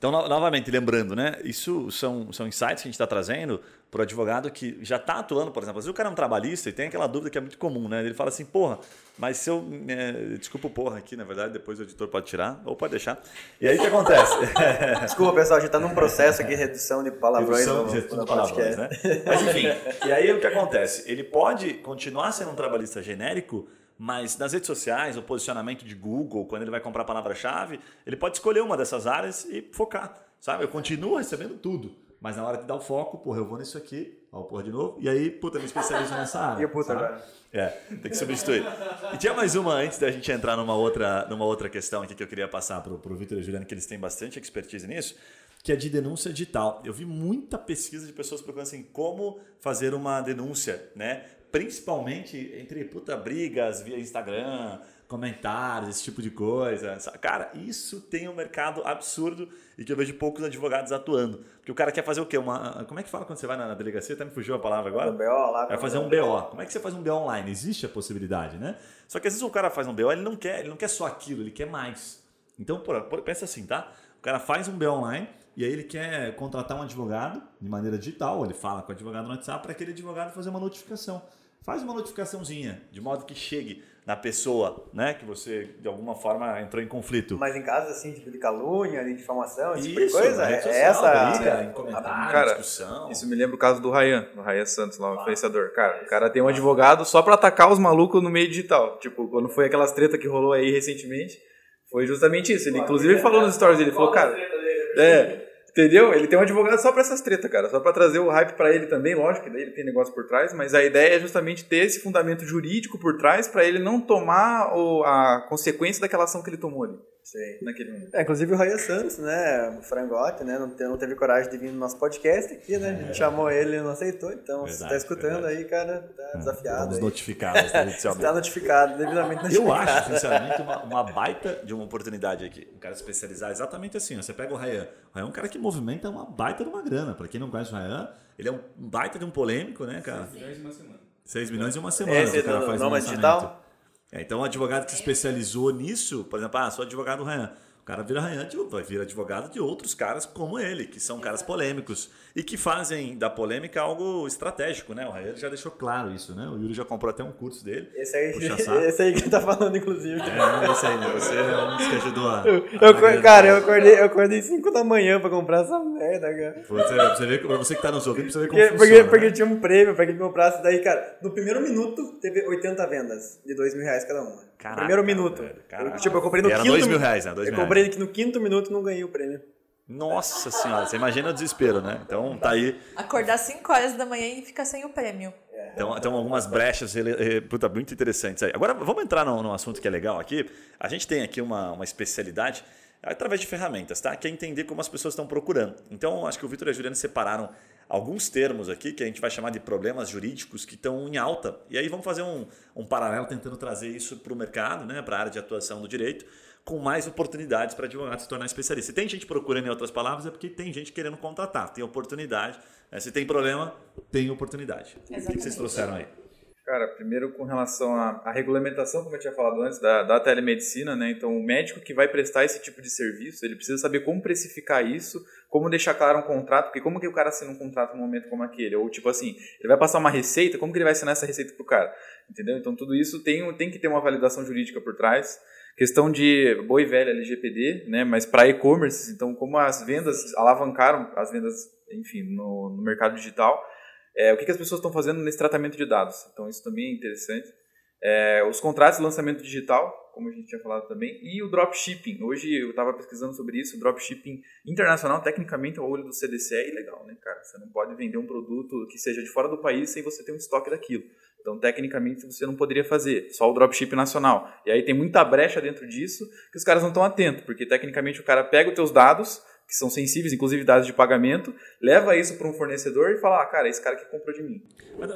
Então, no, novamente, lembrando, né? Isso são, são insights que a gente está trazendo para o advogado que já está atuando, por exemplo. Às vezes o cara é um trabalhista e tem aquela dúvida que é muito comum, né? Ele fala assim, porra, mas se eu. É, desculpa o porra aqui, na verdade, depois o editor pode tirar ou pode deixar. E aí o que acontece? [LAUGHS] Desculpa, pessoal, a gente está num processo aqui de redução de palavrões. Redução, no, redução de palavrões, né? Mas enfim, e aí o que acontece? Ele pode continuar sendo um trabalhista genérico mas nas redes sociais, o posicionamento de Google, quando ele vai comprar a palavra-chave, ele pode escolher uma dessas áreas e focar. Sabe? Eu continuo recebendo tudo. Mas na hora de dar o foco, porra, eu vou nisso aqui, ó, porra de novo, e aí, puta, me especializo nessa [LAUGHS] área. E puta agora? É, tem que substituir. E tinha mais uma antes da gente entrar numa outra, numa outra questão aqui que eu queria passar pro, pro Vitor e Juliano, que eles têm bastante expertise nisso, que é de denúncia digital. Eu vi muita pesquisa de pessoas procurando assim, como fazer uma denúncia, né? Principalmente entre puta brigas via Instagram, comentários, esse tipo de coisa. Sa- Cara, isso tem um mercado absurdo e que eu vejo poucos advogados atuando. Porque o cara quer fazer o quê? Uma, como é que fala quando você vai na delegacia? Até me fugiu a palavra agora. BO lá. Vai fazer um BO. Como é que você faz um BO online? Existe a possibilidade, né? Só que às vezes o cara faz um BO, ele não quer, ele não quer só aquilo, ele quer mais. Então, por, por- pensa assim, tá? O cara faz um BO online e aí ele quer contratar um advogado de maneira digital, ele fala com o advogado no WhatsApp para aquele advogado fazer uma notificação. Faz uma notificaçãozinha, de modo que chegue na pessoa, né, que você de alguma forma entrou em conflito. Mas em casos assim, tipo de calúnia, de difamação, esse tipo de Isso, coisa, é, rede é social, essa. briga, em a- comentário, Cara, discussão. Isso me lembra o caso do Ryan, do Ryan Santos lá, o influenciador. Cara, o cara tem um advogado só pra atacar os malucos no meio digital. Tipo, quando foi aquelas treta que rolou aí recentemente, foi justamente isso. Ele inclusive falou nos stories dele, falou, cara, é, entendeu? Ele tem um advogado só pra essas tretas, cara, só pra trazer o hype pra ele também, lógico que daí ele tem negócio por trás, mas a ideia é justamente ter esse fundamento jurídico por trás pra ele não tomar o- a consequência daquela ação que ele tomou ali, Sei. naquele momento. É, inclusive o Ryan Santos, né? O frangote, né? Não, não teve coragem de vir no nosso podcast aqui, né? A gente chamou ele e não aceitou. Então, se Verdade, tá escutando verdade. aí, cara, tá desafiado. Vamos aí. notificar bastante, [LAUGHS] Está notificado, devidamente notificado. Eu acho, sinceramente, uma, uma baita de uma oportunidade aqui. Um cara especializar exatamente assim. ó. Você pega o Ryan. O Ryan é um cara que movimenta uma baita de uma grana. Pra quem não conhece o Ryan, ele é um baita de um polêmico, né, cara? 6 milhões em uma semana. Esse que o cara do faz no Nômade lançamento. Digital? É, então, um advogado que se especializou nisso, por exemplo, ah, sou advogado do Ryan. O cara vira Ryan, vai vir advogado de outros caras como ele, que são caras polêmicos e que fazem da polêmica algo estratégico, né? O Ryan já deixou claro isso, né? O Yuri já comprou até um curso dele. Esse aí, [LAUGHS] esse aí que tá falando, inclusive. É, isso aí, né? Você é um dos que ajudou a. Eu, acor- cara, eu acordei, eu acordei 5 da manhã pra comprar essa merda, cara. Você, você, vê, pra você que tá nos ouvindo, pra você ver como Porque, funciona. porque, né? porque tinha um prêmio pra quem comprasse. Daí, cara, no primeiro minuto teve 80 vendas de 2 mil reais cada uma. Caraca, primeiro minuto. caraca. tipo, eu comprei no E era quinto dois mil mi- reais, né? Dois eu comprei que no quinto minuto e não ganhei o prêmio. Nossa senhora, você imagina o desespero, né? Então tá aí. Acordar 5 horas da manhã e ficar sem o prêmio. Então, então algumas brechas puta, muito interessantes aí. Agora vamos entrar num, num assunto que é legal aqui. A gente tem aqui uma, uma especialidade através de ferramentas, tá? Que é entender como as pessoas estão procurando. Então, acho que o Vitor e a Juliana separaram alguns termos aqui que a gente vai chamar de problemas jurídicos que estão em alta. E aí vamos fazer um, um paralelo tentando trazer isso para o mercado, né? Para a área de atuação do direito, com mais oportunidades para advogado se tornar especialista. Se tem gente procurando, em outras palavras, é porque tem gente querendo contratar, tem oportunidade. né? Se tem problema, tem oportunidade. O que vocês Exatamente. trouxeram aí? Cara, primeiro com relação à, à regulamentação, como eu tinha falado antes, da, da telemedicina, né? Então, o médico que vai prestar esse tipo de serviço, ele precisa saber como precificar isso, como deixar claro um contrato, porque como que o cara assina um contrato num momento como aquele? Ou, tipo assim, ele vai passar uma receita, como que ele vai assinar essa receita pro cara? Entendeu? Então, tudo isso tem, tem que ter uma validação jurídica por trás. Questão de boa e velha LGPD, né? Mas para e-commerce, então, como as vendas alavancaram as vendas, enfim, no, no mercado digital, é, o que, que as pessoas estão fazendo nesse tratamento de dados. Então, isso também é interessante. É, os contratos de lançamento digital, como a gente tinha falado também, e o dropshipping. Hoje eu estava pesquisando sobre isso. O dropshipping internacional, tecnicamente, é o olho do CDC é ilegal, né, cara? Você não pode vender um produto que seja de fora do país sem você ter um estoque daquilo. Então, tecnicamente, você não poderia fazer, só o dropship nacional. E aí tem muita brecha dentro disso que os caras não estão atentos, porque tecnicamente o cara pega os teus dados, que são sensíveis, inclusive dados de pagamento, leva isso para um fornecedor e fala, ah, cara, esse cara que comprou de mim.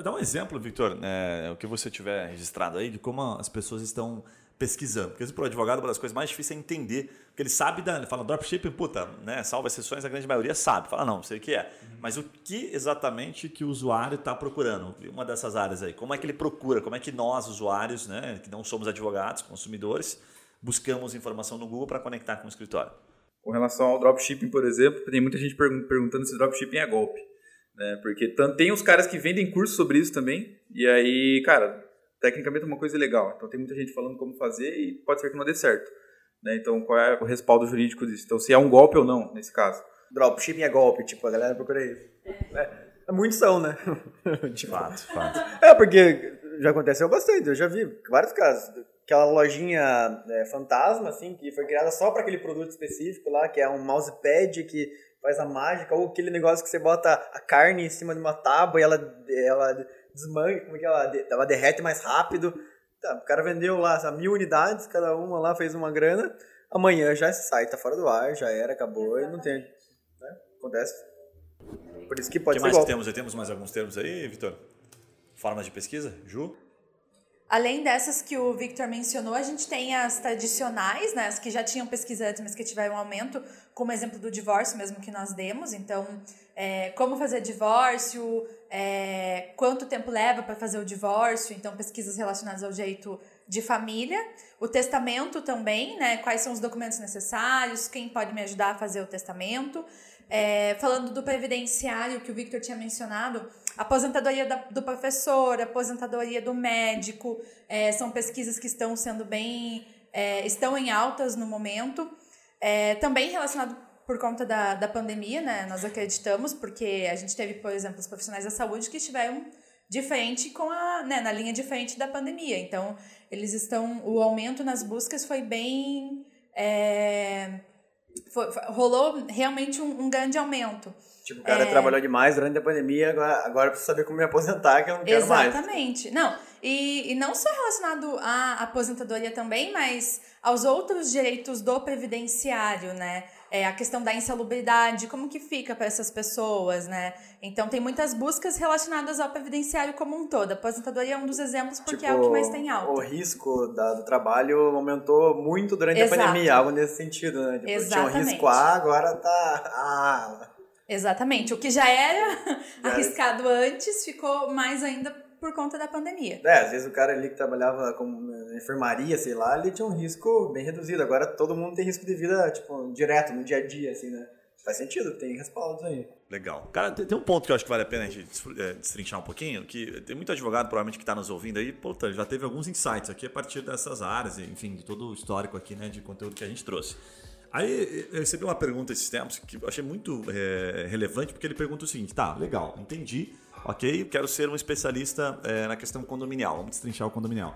Dá um exemplo, Victor, né, o que você tiver registrado aí, de como as pessoas estão pesquisando. Porque para o advogado, uma das coisas mais difíceis é entender. Porque ele sabe, da, ele fala dropshipping, puta, né, salva exceções, a grande maioria sabe. Fala, não, sei o que é. Mas o que exatamente que o usuário está procurando? Uma dessas áreas aí. Como é que ele procura? Como é que nós, usuários, né, que não somos advogados, consumidores, buscamos informação no Google para conectar com o escritório? Com relação ao dropshipping, por exemplo, tem muita gente pergun- perguntando se dropshipping é golpe. Né? Porque tem os caras que vendem cursos sobre isso também, e aí, cara, tecnicamente é uma coisa legal. Então tem muita gente falando como fazer e pode ser que não dê certo. Né? Então qual é o respaldo jurídico disso? Então se é um golpe ou não, nesse caso. Dropshipping é golpe, tipo, a galera procura isso. É, é muitos são, né? [LAUGHS] tipo, Fato, fato. é, porque já aconteceu bastante, eu já vi vários casos. aquela lojinha é, fantasma, assim, que foi criada só para aquele produto específico lá, que é um mousepad que faz a mágica, ou aquele negócio que você bota a carne em cima de uma tábua e ela, ela desmancha, como é que ela, ela derrete mais rápido. Tá, o cara vendeu lá sabe, mil unidades, cada uma lá fez uma grana. Amanhã já sai, tá fora do ar, já era, acabou e não tem. Né? Acontece. Por isso que pode que ser mais igual. que temos? Temos mais alguns termos aí, Vitor? Formas de pesquisa? Ju? Além dessas que o Victor mencionou, a gente tem as tradicionais, né, as que já tinham pesquisa antes, mas que tiveram um aumento, como exemplo do divórcio mesmo que nós demos. Então, é, como fazer divórcio, é, quanto tempo leva para fazer o divórcio, então pesquisas relacionadas ao jeito de família. O testamento também, né, quais são os documentos necessários, quem pode me ajudar a fazer o testamento. É, falando do previdenciário que o Victor tinha mencionado, aposentadoria da, do professor, aposentadoria do médico, é, são pesquisas que estão sendo bem, é, estão em altas no momento. É, também relacionado por conta da, da pandemia, né? Nós acreditamos, porque a gente teve, por exemplo, os profissionais da saúde que estiveram de frente com a, né, na linha de frente da pandemia. Então, eles estão, o aumento nas buscas foi bem, é, foi, rolou realmente um, um grande aumento. Tipo, o cara É. trabalhou demais durante a pandemia, agora, agora eu preciso saber como me aposentar, que eu não quero mais. Exatamente. Não, e, e não só relacionado à aposentadoria também, mas aos outros direitos do previdenciário, né? É, a questão da insalubridade, como que fica para essas pessoas, né? Então tem muitas buscas relacionadas ao previdenciário como um todo. A aposentadoria é um dos exemplos porque é o que mais tem Tipo, O risco da- do trabalho aumentou muito durante Exato. a pandemia, algo nesse sentido, né? Tipo, tinha um Exatamente. risco A, agora tá. Ah, Exatamente. O que já era [LAUGHS] Já- arriscado antes ficou mais ainda por conta da pandemia. É, às vezes o cara ali que trabalhava como na enfermaria, sei lá, ele tinha um risco bem reduzido. Agora todo mundo tem risco de vida, tipo, direto, no dia a dia, assim, né? Faz sentido, tem respaldos aí. Legal. Cara, tem, um ponto que eu acho que vale a pena a gente é, destrinchar um pouquinho, que tem muito advogado provavelmente que está nos ouvindo aí, puta, já teve alguns insights aqui a partir dessas áreas, enfim, de todo o histórico aqui, né, de conteúdo que a gente trouxe. Aí eu recebi uma pergunta esses tempos que eu achei muito é, relevante, porque ele pergunta o seguinte, tá, legal, entendi, ok, quero ser um especialista é, na questão condominial, vamos destrinchar o condominial.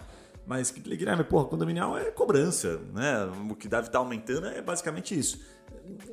Mas, Guilherme, porra, condominial é cobrança, né? O que deve estar aumentando é basicamente isso.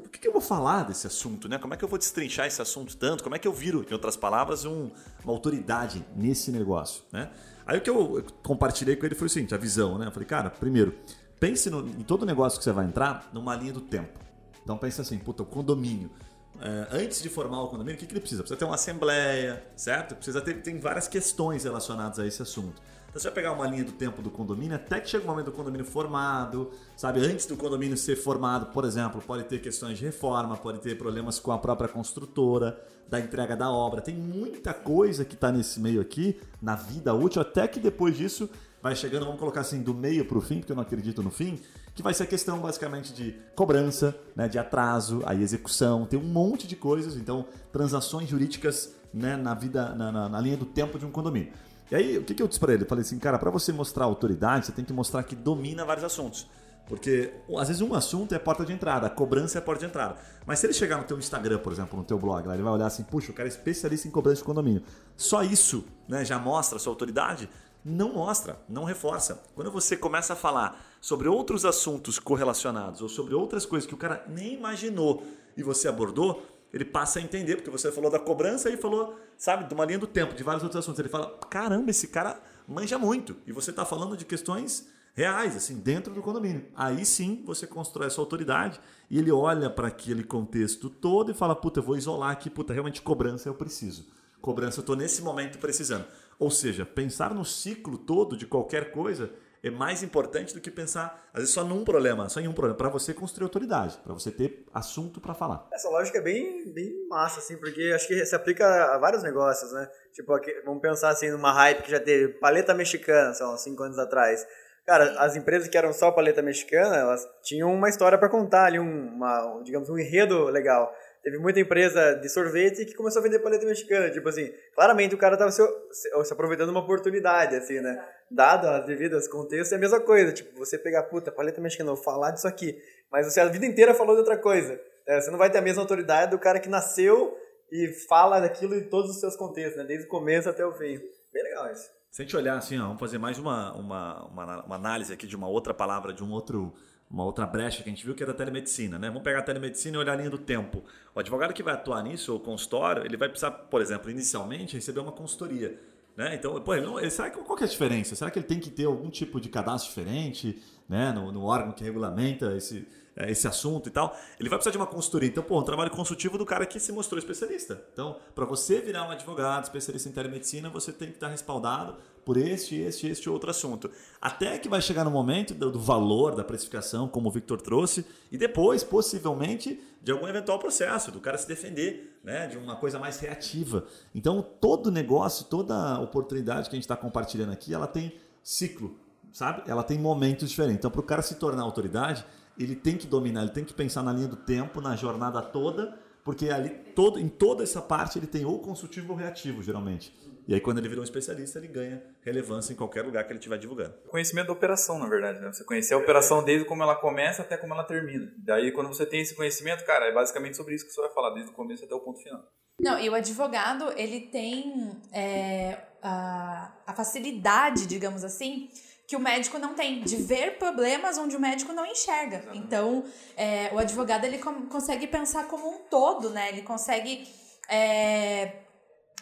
O que, eu vou falar desse assunto, né? Como é que eu vou destrinchar esse assunto tanto? Como é que eu viro, em outras palavras, um- uma autoridade nesse negócio, né? Aí o que eu compartilhei com ele foi o seguinte, a visão, né? Eu falei, cara, primeiro, pense no- em todo negócio que você vai entrar numa linha do tempo. Então pensa assim, puta, o condomínio. É, antes de formar o condomínio, o que, que ele precisa? Precisa ter uma assembleia, certo? Precisa ter tem várias questões relacionadas a esse assunto. Então você vai pegar uma linha do tempo do condomínio até que chega o momento do condomínio formado, sabe? Antes do condomínio ser formado, por exemplo, pode ter questões de reforma, pode ter problemas com a própria construtora, da entrega da obra. Tem muita coisa que está nesse meio aqui, na vida útil, até que depois disso vai chegando, vamos colocar assim, do meio para o fim, porque eu não acredito no fim, que vai ser a questão basicamente de cobrança, né, de atraso, aí execução, tem um monte de coisas, então transações jurídicas né, na vida, na, na- na linha do tempo de um condomínio. E aí, o que, que eu disse para ele? Eu falei assim, cara, para você mostrar autoridade, você tem que mostrar que domina vários assuntos. Porque às vezes um assunto é porta de entrada, a cobrança é porta de entrada. Mas se ele chegar no teu Instagram, por exemplo, no teu blog, lá, ele vai olhar assim, puxa, o cara é especialista em cobrança de condomínio. Só isso né, já mostra a sua autoridade? Não mostra, não reforça. Quando você começa a falar sobre outros assuntos correlacionados ou sobre outras coisas que o cara nem imaginou e você abordou, ele passa a entender, porque você falou da cobrança e falou, sabe, de uma linha do tempo, de vários outros assuntos. Ele fala, caramba, esse cara manja muito. E você está falando de questões reais, assim, dentro do condomínio. Aí sim você constrói sua autoridade e ele olha para aquele contexto todo e fala, puta, eu vou isolar aqui, puta, realmente cobrança eu preciso. Cobrança eu estou nesse momento precisando. Ou seja, pensar no ciclo todo de qualquer coisa é mais importante do que pensar, às vezes, só num problema, só em um problema, para você construir autoridade, para você ter assunto para falar. Essa lógica é bem, bem massa, assim, porque acho que se aplica a vários negócios, né? Tipo, aqui, vamos pensar assim numa hype que já teve paleta mexicana, uns 5 anos atrás. Cara, as empresas que eram só paleta mexicana, elas tinham uma história para contar ali, um, uma, um, digamos, um enredo legal. Teve muita empresa de sorvete que começou a vender paleta mexicana. Tipo assim, claramente o cara tava se, se, aproveitando uma oportunidade, assim, né? Dado as devidas contextos, é a mesma coisa. Tipo, você pegar, puta, paleta mexicana, eu vou falar disso aqui. Mas você a vida inteira falou de outra coisa. É, você não vai ter a mesma autoridade do cara que nasceu e fala daquilo em todos os seus contextos, né? Desde o começo até o fim. Bem legal isso. Se a gente olhar assim, ó, vamos fazer mais uma, uma, uma, uma, análise aqui de uma outra palavra, de um outro, uma outra brecha que a gente viu que é da telemedicina, né? Vamos pegar a telemedicina e olhar a linha do tempo. O advogado que vai atuar nisso, ou consultório, ele vai precisar, por exemplo, inicialmente receber uma consultoria. Né? Então, pô, ele, será que, qual que é a diferença? Será que ele tem que ter algum tipo de cadastro diferente né? no, no órgão que regulamenta esse, é, esse assunto e tal, ele vai precisar de uma consultoria. Então, pô, um trabalho consultivo do cara que se mostrou especialista. Então, para você virar um advogado especialista em telemedicina, você tem que estar respaldado por este, este, este outro assunto. Até que vai chegar no momento do, do valor da precificação, como o Victor trouxe, e depois, possivelmente, de algum eventual processo, do cara se defender, né, de uma coisa mais reativa. Então, todo negócio, toda oportunidade que a gente está compartilhando aqui, ela tem ciclo, sabe? Ela tem momentos diferentes. Então, para o cara se tornar autoridade, ele tem que dominar, ele tem que pensar na linha do tempo, na jornada toda, porque ali todo, em toda essa parte ele tem ou consultivo ou reativo, geralmente. E aí, quando ele vira um especialista, ele ganha relevância em qualquer lugar que ele estiver divulgando. Conhecimento da operação, na verdade. Né? Você conhecer a operação desde como ela começa até como ela termina. Daí, quando você tem esse conhecimento, cara, é basicamente sobre isso que você vai falar, desde o começo até o ponto final. Não, e o advogado, ele tem é, a, a facilidade, digamos assim, que o médico não tem, de ver problemas onde o médico não enxerga. Então, é, o advogado ele consegue pensar como um todo, né? Ele consegue é,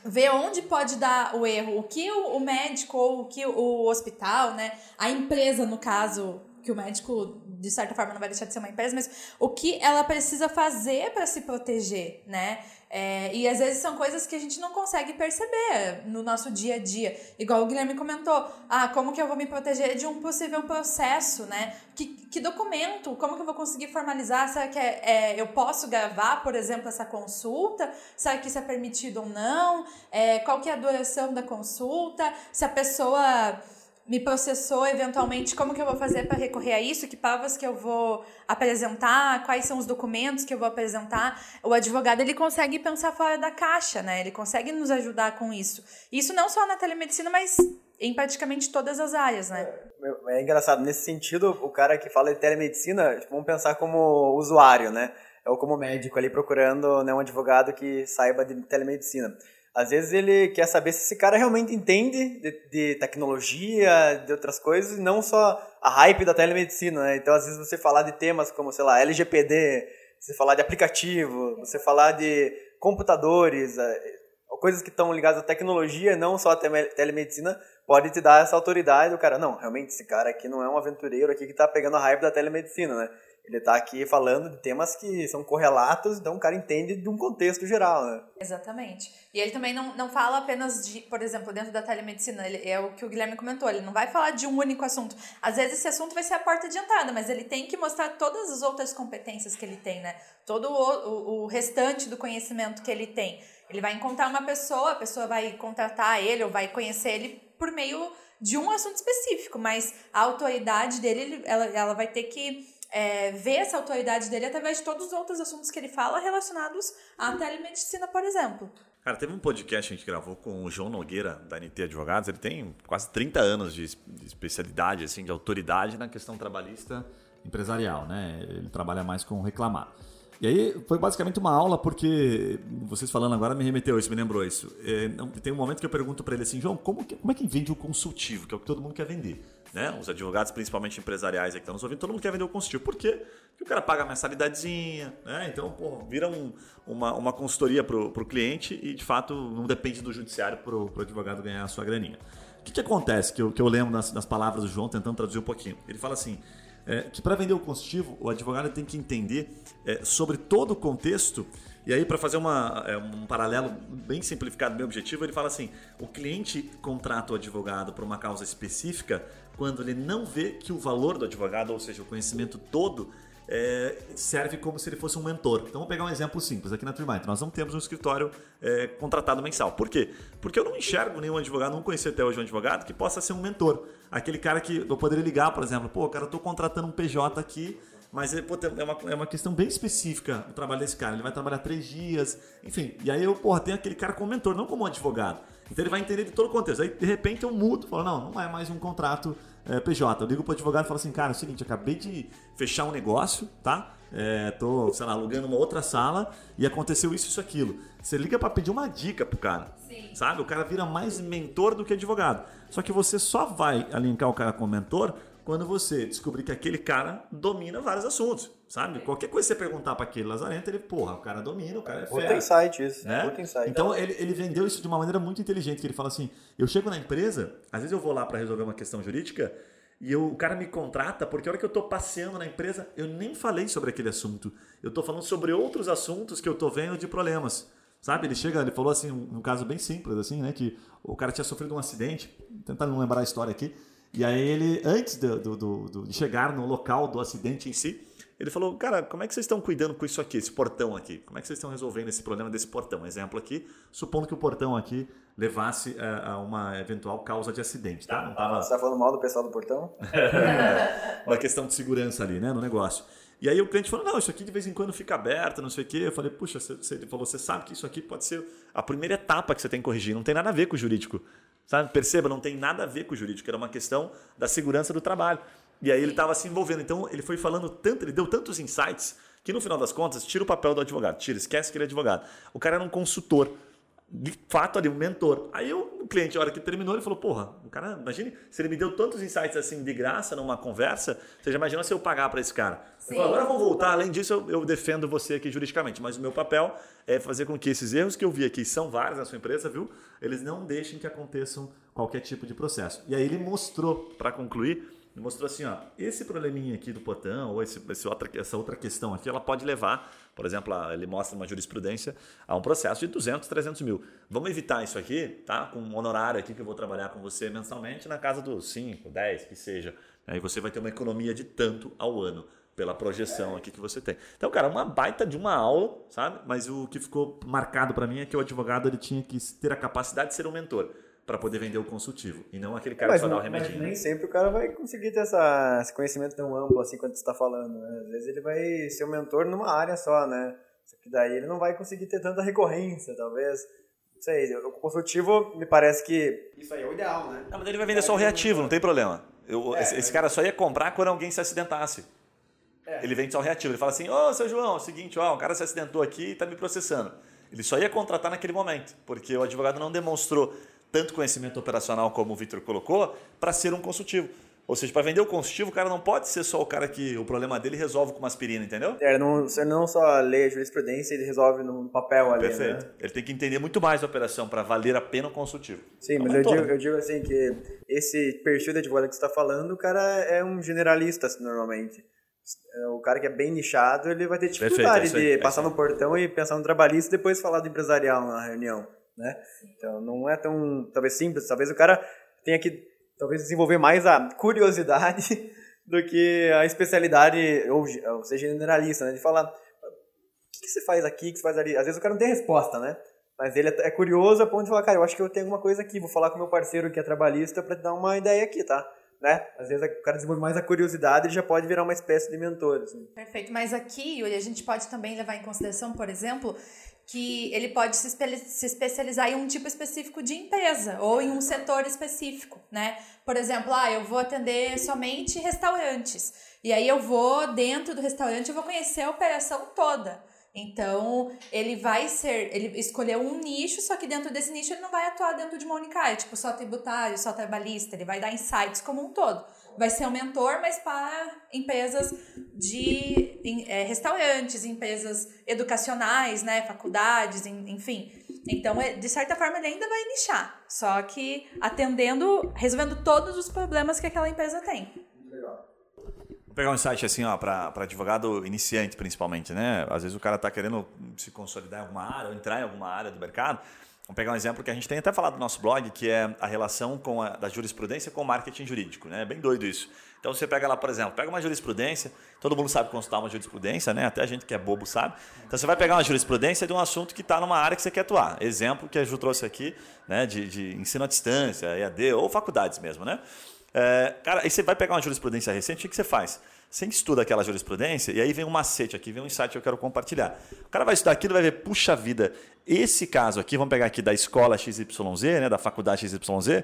ver onde pode dar o erro, o que o, o médico ou o que o hospital, né? A empresa, no caso, que o médico, de certa forma, não vai deixar de ser uma empresa, mas o que ela precisa fazer para se proteger, né? É, e às vezes são coisas que a gente não consegue perceber no nosso dia a dia. Igual o Guilherme comentou, ah, como que eu vou me proteger de um possível processo, né? Que, que documento? Como que eu vou conseguir formalizar? Será que é, é, eu posso gravar, por exemplo, essa consulta? Será que isso é permitido ou não? É, qual que é a duração da consulta? Se a pessoa me processou eventualmente, como que eu vou fazer para recorrer a isso? Que provas que eu vou apresentar? Quais são os documentos que eu vou apresentar? O advogado ele consegue pensar fora da caixa, né? Ele consegue nos ajudar com isso. Isso não só na telemedicina, mas em praticamente todas as áreas, né? É, é engraçado, nesse sentido, o cara que fala de telemedicina, tipo, vamos pensar como usuário, né? Ou como médico ali procurando né, um advogado que saiba de telemedicina. Às vezes ele quer saber se esse cara realmente entende de, de, tecnologia, de outras coisas, e não só a hype da telemedicina, né? Então, às vezes você falar de temas como, sei lá, LGPD, você falar de aplicativo, você falar de computadores, é, coisas que estão ligadas à tecnologia, não só à telemedicina, pode te dar essa autoridade. O cara, não, realmente esse cara aqui não é um aventureiro aqui que está pegando a hype da telemedicina, né? Ele está aqui falando de temas que são correlatos, então o cara entende de um contexto geral, né? Exatamente. E ele também não, não fala apenas de, por exemplo, dentro da telemedicina, ele, é o que o Guilherme comentou, ele não vai falar de um único assunto. Às vezes esse assunto vai ser a porta de entrada, mas ele tem que mostrar todas as outras competências que ele tem, né? Todo o, o, o restante do conhecimento que ele tem. Ele vai encontrar uma pessoa, a pessoa vai contratar ele ou vai conhecer ele por meio de um assunto específico, mas a autoridade dele, ela, ela vai ter que é, ver essa autoridade dele através de todos os outros assuntos que ele fala relacionados à telemedicina, por exemplo. Cara, teve um podcast que a gente gravou com o João Nogueira, da NT Advogados. Ele tem quase 30 anos de, de especialidade, assim, de autoridade na questão trabalhista empresarial, né? Ele trabalha mais com reclamar. E aí foi basicamente uma aula, porque vocês falando agora me remeteu isso, me lembrou isso. É, tem um momento que eu pergunto para ele assim, João, como, que, como é que vende o consultivo, que é o que todo mundo quer vender? Né? Os advogados, principalmente empresariais que estão nos ouvindo, todo mundo quer vender o consultivo. Por quê? Porque o cara paga a mensalidadezinha, né? Então, pô, vira um, uma, uma consultoria para o cliente e, de fato, não depende do judiciário para o advogado ganhar a sua graninha. O que, que acontece, que eu, que eu lembro nas, nas palavras do João, tentando traduzir um pouquinho? Ele fala assim, é, que para vender o consultivo, o advogado tem que entender é, sobre todo o contexto e aí, para fazer uma, é, um paralelo bem simplificado, bem objetivo, ele fala assim: o cliente contrata o advogado para uma causa específica quando ele não vê que o valor do advogado, ou seja, o conhecimento todo, é, serve como se ele fosse um mentor. Então, vamos pegar um exemplo simples. Aqui na TreeMind, nós não temos um escritório é, contratado mensal. Por quê? Porque eu não enxergo nenhum advogado, não conheci até hoje um advogado que possa ser um mentor. Aquele cara que eu poderia ligar, por exemplo, pô, cara, eu estou contratando um PJ aqui mas pô, é, uma, é uma questão bem específica o trabalho desse cara. Ele vai trabalhar três dias, enfim. E aí eu, porra, tenho aquele cara como mentor, não como advogado. Então ele vai entender de todo o contexto. Aí de repente eu mudo, falo, não, não é mais um contrato é, PJ. Eu ligo pro advogado e falo assim, cara, é o seguinte, acabei de fechar um negócio, tá? É, tô, sei lá, alugando uma outra sala e aconteceu isso, isso, aquilo. Você liga para pedir uma dica pro cara. Sim. Sabe? O cara vira mais mentor do que advogado. Só que você só vai alinhar o cara com mentor quando você descobrir que aquele cara domina vários assuntos, sabe? Qualquer coisa que você perguntar para aquele lazarento, ele, porra, o cara domina, o cara é fera. Outro insight isso, né? Outro insight. Então, ele, ele vendeu isso de uma maneira muito inteligente, que ele fala assim, eu chego na empresa, às vezes eu vou lá para resolver uma questão jurídica, e eu, o cara me contrata porque a hora que eu estou passeando na empresa, eu nem falei sobre aquele assunto. Eu estou falando sobre outros assuntos que eu estou vendo de problemas. Sabe? Ele chega, ele falou assim, um, um caso bem simples, assim, né? Que o cara tinha sofrido um acidente, tentando lembrar a história aqui. E aí ele, antes do, do, do, de chegar no local do acidente em si, ele falou, cara, como é que vocês estão cuidando com isso aqui, esse portão aqui? Como é que vocês estão resolvendo esse problema desse portão? Exemplo aqui, supondo que o portão aqui levasse a, é, a uma eventual causa de acidente, tá? Não tava... Você está falando mal do pessoal do portão? [LAUGHS] uma questão de segurança ali, né, no negócio. E aí o cliente falou, não, isso aqui de vez em quando fica aberto, não sei o quê. Eu falei, puxa, você, ele falou, você sabe que isso aqui pode ser a primeira etapa que você tem que corrigir, não tem nada a ver com o jurídico. Sabe? Perceba, não tem nada a ver com o jurídico, era uma questão da segurança do trabalho. E aí ele estava se envolvendo. Então ele foi falando tanto, ele deu tantos insights que no final das contas, tira o papel do advogado, tira, esquece que ele é advogado. O cara era um consultor de fato ali, um mentor. Aí o cliente, a hora que terminou, ele falou: Porra, o cara, imagine, se ele me deu tantos insights assim de graça numa conversa, você já imagina se eu pagar para esse cara. Sim. Agora vou voltar, além disso, eu, eu, defendo você aqui juridicamente, mas o meu papel é fazer com que esses erros que eu vi aqui, são vários na sua empresa, viu? Eles não deixem que aconteçam qualquer tipo de processo. E aí ele mostrou, para concluir, mostrou assim, ó, esse probleminha aqui do potão, ou esse, esse outra, essa outra questão aqui, ela pode levar, por exemplo, ele mostra uma jurisprudência a um processo de 200, 300 mil. Vamos evitar isso aqui, tá? Com um honorário aqui que eu vou trabalhar com você mensalmente na casa dos 5, 10, que seja. Aí você vai ter uma economia de tanto ao ano pela projeção aqui que você tem. Então, cara, uma baita de uma aula, sabe? Mas o que ficou marcado para mim é que o advogado ele tinha que ter a capacidade de ser um mentor para poder vender o consultivo e não aquele cara mas, que só dá o remedinho. nem sempre o cara vai conseguir ter essa, esse conhecimento tão amplo assim quanto você está falando. Né? Às vezes ele vai ser um mentor numa área só, né? Só que daí ele não vai conseguir ter tanta recorrência, talvez. Não sei, o consultivo me parece que isso aí é o ideal, né? Não, mas ele vai vender só o reativo, não tem problema. Eu, é, esse, esse, cara só ia comprar quando alguém se acidentasse. É. Ele vende só o reativo. Ele fala assim: Ô, oh, seu João, é o seguinte, ó, um cara se acidentou aqui e está me processando. Ele só ia contratar naquele momento, porque o advogado não demonstrou tanto conhecimento operacional como o Victor colocou, para ser um consultivo. Ou seja, para vender o consultivo, o cara não pode ser só o cara que o problema dele resolve com uma aspirina, entendeu? É, não, você não só lê a jurisprudência, ele resolve no papel ali. Perfeito. Né? Ele tem que entender muito mais a operação para valer a pena o consultivo. Sim, é mas eu digo, eu digo, assim que esse perfil de advogado que você está falando, o cara é um generalista assim, normalmente. É, o cara que é bem nichado, ele vai ter dificuldade Perfeito, é de passar no portão e pensar no trabalhista e depois falar do empresarial na reunião né? Então não é tão, talvez simples, talvez o cara tenha que talvez desenvolver mais a curiosidade [LAUGHS] do que a especialidade, ou, ou seja, generalista, né? De falar, o que, você faz aqui, o que você faz ali? Às vezes o cara não tem resposta, né? Mas ele é, é curioso a ponto de falar, cara, eu acho que eu tenho alguma coisa aqui, vou falar com meu parceiro que é trabalhista para te dar uma ideia aqui, tá? Né? Às vezes o cara desenvolve mais a curiosidade e já pode virar uma espécie de mentor. Assim. Perfeito, mas aqui, Yuri, a gente pode também levar em consideração, por exemplo, que ele pode se, espe se especializar em um tipo específico de empresa ou em um setor específico, né? Por exemplo, ah, eu vou atender somente restaurantes. E aí eu vou dentro do restaurante, eu vou conhecer a operação toda. Então, ele vai ser, ele escolheu um nicho, só que dentro desse nicho ele não vai atuar dentro de uma única área, tipo só tributário, só trabalhista, ele vai dar insights como um todo vai ser um mentor, mas para empresas de em, é, restaurantes, empresas educacionais, né, faculdades, enfim. Então, é, de certa forma, ele ainda vai nichar, só que atendendo, resolvendo todos os problemas que aquela empresa tem. Vou pegar um insight assim, ó, para advogado iniciante, principalmente, né? Às vezes o cara está querendo se consolidar em alguma área, ou entrar em alguma área do mercado. Vamos pegar um exemplo que a gente tem até falado no nosso blog, que é a relação com a, da jurisprudência com o marketing jurídico. Né? É bem doido isso. Então você pega lá, por exemplo, pega uma jurisprudência, todo mundo sabe consultar uma jurisprudência, né? até a gente que é bobo sabe. Então você vai pegar uma jurisprudência de um assunto que está numa área que você quer atuar. Exemplo que a Ju trouxe aqui, né? de, de ensino à distância, EAD ou faculdades mesmo. Né? É, cara, aí você vai pegar uma jurisprudência recente, o que você faz? Você estuda aquela jurisprudência e aí vem um macete aqui, vem um insight que eu quero compartilhar. O cara vai estudar aquilo e vai ver, puxa vida, esse caso aqui, vamos pegar aqui da escola XYZ, né, da faculdade XYZ,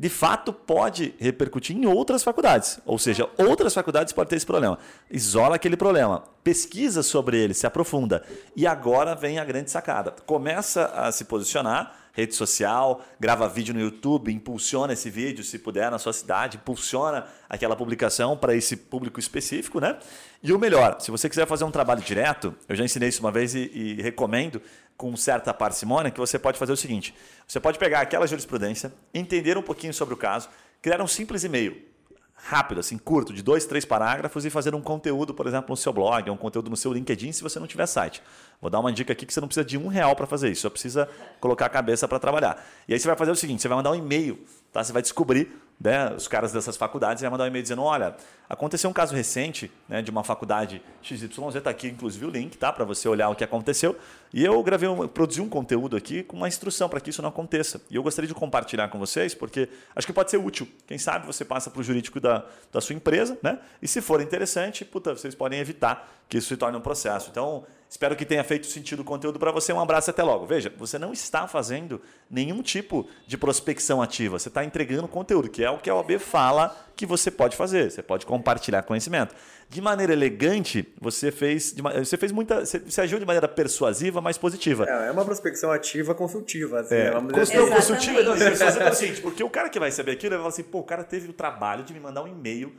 de fato pode repercutir em outras faculdades. Ou seja, outras faculdades podem ter esse problema. Isola aquele problema, pesquisa sobre ele, se aprofunda. E agora vem a grande sacada. Começa a se posicionar, rede social, grava vídeo no YouTube, impulsiona esse vídeo, se puder, na sua cidade, impulsiona aquela publicação para esse público específico, né? E o melhor, se você quiser fazer um trabalho direto, eu já ensinei isso uma vez e, e recomendo com certa parcimônia que você pode fazer o seguinte: você pode pegar aquela jurisprudência, entender um pouquinho sobre o caso, criar um simples e-mail rápido, assim, curto, de dois, três parágrafos e fazer um conteúdo, por exemplo, no seu blog, um conteúdo no seu LinkedIn, se você não tiver site. Vou dar uma dica aqui que você não precisa de um real para fazer isso, só precisa colocar a cabeça para trabalhar. E aí você vai fazer o seguinte: você vai mandar um e-mail, tá? Você vai descobrir né, os caras dessas faculdades vai mandar um e-mail dizendo: olha, aconteceu um caso recente né, de uma faculdade XYZ, está aqui inclusive o link tá, para você olhar o que aconteceu. E eu gravei, um, produzi um conteúdo aqui com uma instrução para que isso não aconteça. E eu gostaria de compartilhar com vocês, porque acho que pode ser útil. Quem sabe você passa para o jurídico da, da sua empresa, né? E se for interessante, puta, vocês podem evitar que isso se torne um processo. Então, Espero que tenha feito sentido o conteúdo para você. Um abraço e até logo. Veja, você não está fazendo nenhum tipo de prospecção ativa. Você está entregando conteúdo, que é o que a OAB fala que você pode fazer. Você pode compartilhar conhecimento. De maneira elegante, você fez, você fez muita, você, agiu de maneira persuasiva, mas positiva. É, é uma prospecção ativa consultiva. Assim, é, dizer assim. consultiva, não, assim, [LAUGHS] porque o cara que vai saber aquilo vai falar assim, pô, o cara teve o trabalho de me mandar um e-mail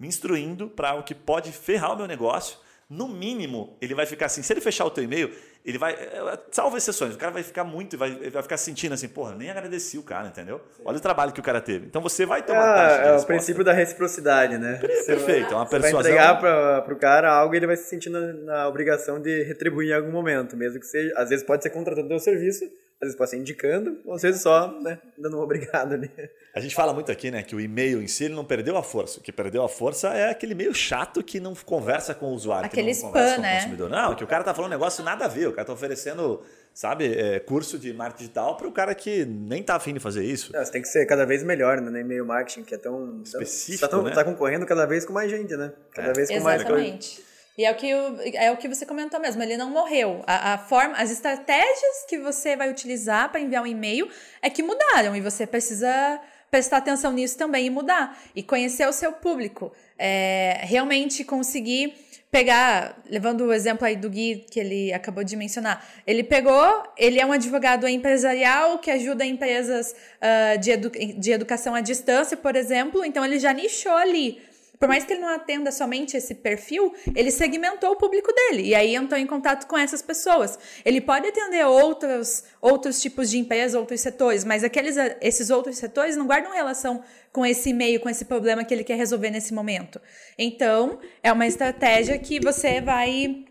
me instruindo para algo que pode ferrar o meu negócio no mínimo, ele vai ficar assim. Se ele fechar o teu e-mail, ele vai. É, é, salvo exceções, o cara vai ficar muito, vai, vai ficar sentindo assim, porra, nem agradeci o cara, entendeu? Olha o trabalho que o cara teve. Então você vai ter uma taxa de É o princípio da reciprocidade, né? Perfeito, é uma persuasão. Você vai entregar para o cara algo ele vai se sentir na, na, obrigação de retribuir em algum momento, mesmo que seja. Às vezes pode ser contratando o teu serviço, às vezes pode ser indicando, ou às vezes só né, dando um obrigado ali. A gente fala muito aqui, né, que o e-mail em si ele não perdeu a força. O que perdeu a força é aquele e-mail chato que não conversa com o usuário, aquele que não spam, conversa com né? o consumidor. Não, que o cara tá falando um negócio nada a ver, o cara tá oferecendo sabe, é, curso de marketing digital para o cara que nem tá afim de fazer isso. Não, você tem que ser cada vez melhor né, no e-mail marketing, que é tão específico, tão, né? tá concorrendo cada vez com mais gente, né? Cada é. vez com Exatamente. mais Exatamente. E é o, que, é o que você comentou mesmo, ele não morreu. A, a forma, as estratégias que você vai utilizar para enviar um e-mail é que mudaram e você precisa prestar atenção nisso também e mudar. E conhecer o seu público. É, realmente conseguir pegar, levando o exemplo aí do Gui que ele acabou de mencionar, ele pegou, ele é um advogado empresarial que ajuda empresas uh, de, edu de educação à distância, por exemplo, então ele já nichou ali. Por mais que ele não atenda somente esse perfil, ele segmentou o público dele e aí entrou em contato com essas pessoas. Ele pode atender outros, outros tipos de empresas, outros setores, mas aqueles, esses outros setores não guardam relação com esse e-mail, com esse problema que ele quer resolver nesse momento. Então, é uma estratégia que você vai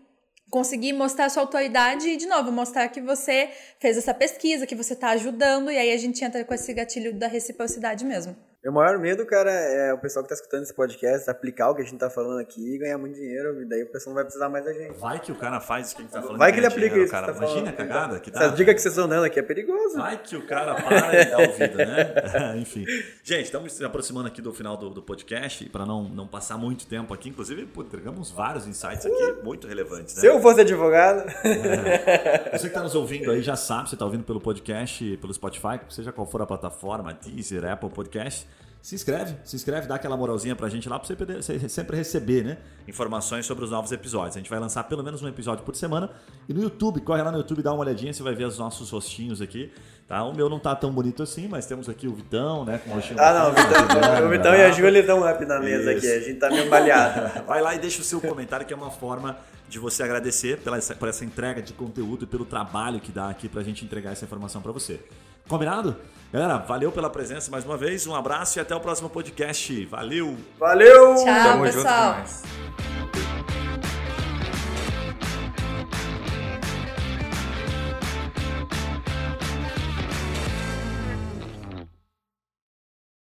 conseguir mostrar sua autoridade e, de novo, mostrar que você fez essa pesquisa, que você está ajudando, e aí a gente entra com esse gatilho da reciprocidade mesmo. Meu maior medo, cara, é o pessoal que tá escutando esse podcast aplicar o que a gente tá falando aqui e ganhar muito dinheiro, e daí o pessoal não vai precisar mais da gente. Vai que o cara faz o que a gente tá falando. Vai que ele aplica dinheiro, isso. Cara. Tá Imagina a cagada que tá. Essa dica que vocês estão dando aqui é perigoso. Vai que o cara para e dá ouvido, né? [LAUGHS] [LAUGHS] Enfim. Gente, estamos se aproximando aqui do final do, do podcast, para não, não passar muito tempo aqui. Inclusive, pô, entregamos vários insights aqui, muito relevantes, né? Se eu fosse advogado. É. [LAUGHS] Você que tá nos ouvindo aí já sabe, você tá ouvindo pelo podcast, pelo Spotify, seja qual for a plataforma, Deezer, Apple Podcast se inscreve, se inscreve, dá aquela moralzinha pra gente lá pra você, poder, você sempre receber, né? Informações sobre os novos episódios. A gente vai lançar pelo menos um episódio por semana. E no YouTube, corre lá no YouTube, dá uma olhadinha, você vai ver os nossos rostinhos aqui. Tá? O meu não tá tão bonito assim, mas temos aqui o Vitão, né? Com o rostinho Ah, não, o Vitão, o Vitão e a Júlia estão up na mesa Isso. aqui. A gente tá meio baleado. [LAUGHS] vai lá e deixa o seu comentário, que é uma forma de você agradecer pela, por essa entrega de conteúdo e pelo trabalho que dá aqui pra gente entregar essa informação para você. Combinado? Galera, valeu pela presença mais uma vez. Um abraço e até o próximo podcast. Valeu! Valeu! Tchau, Tamo pessoal.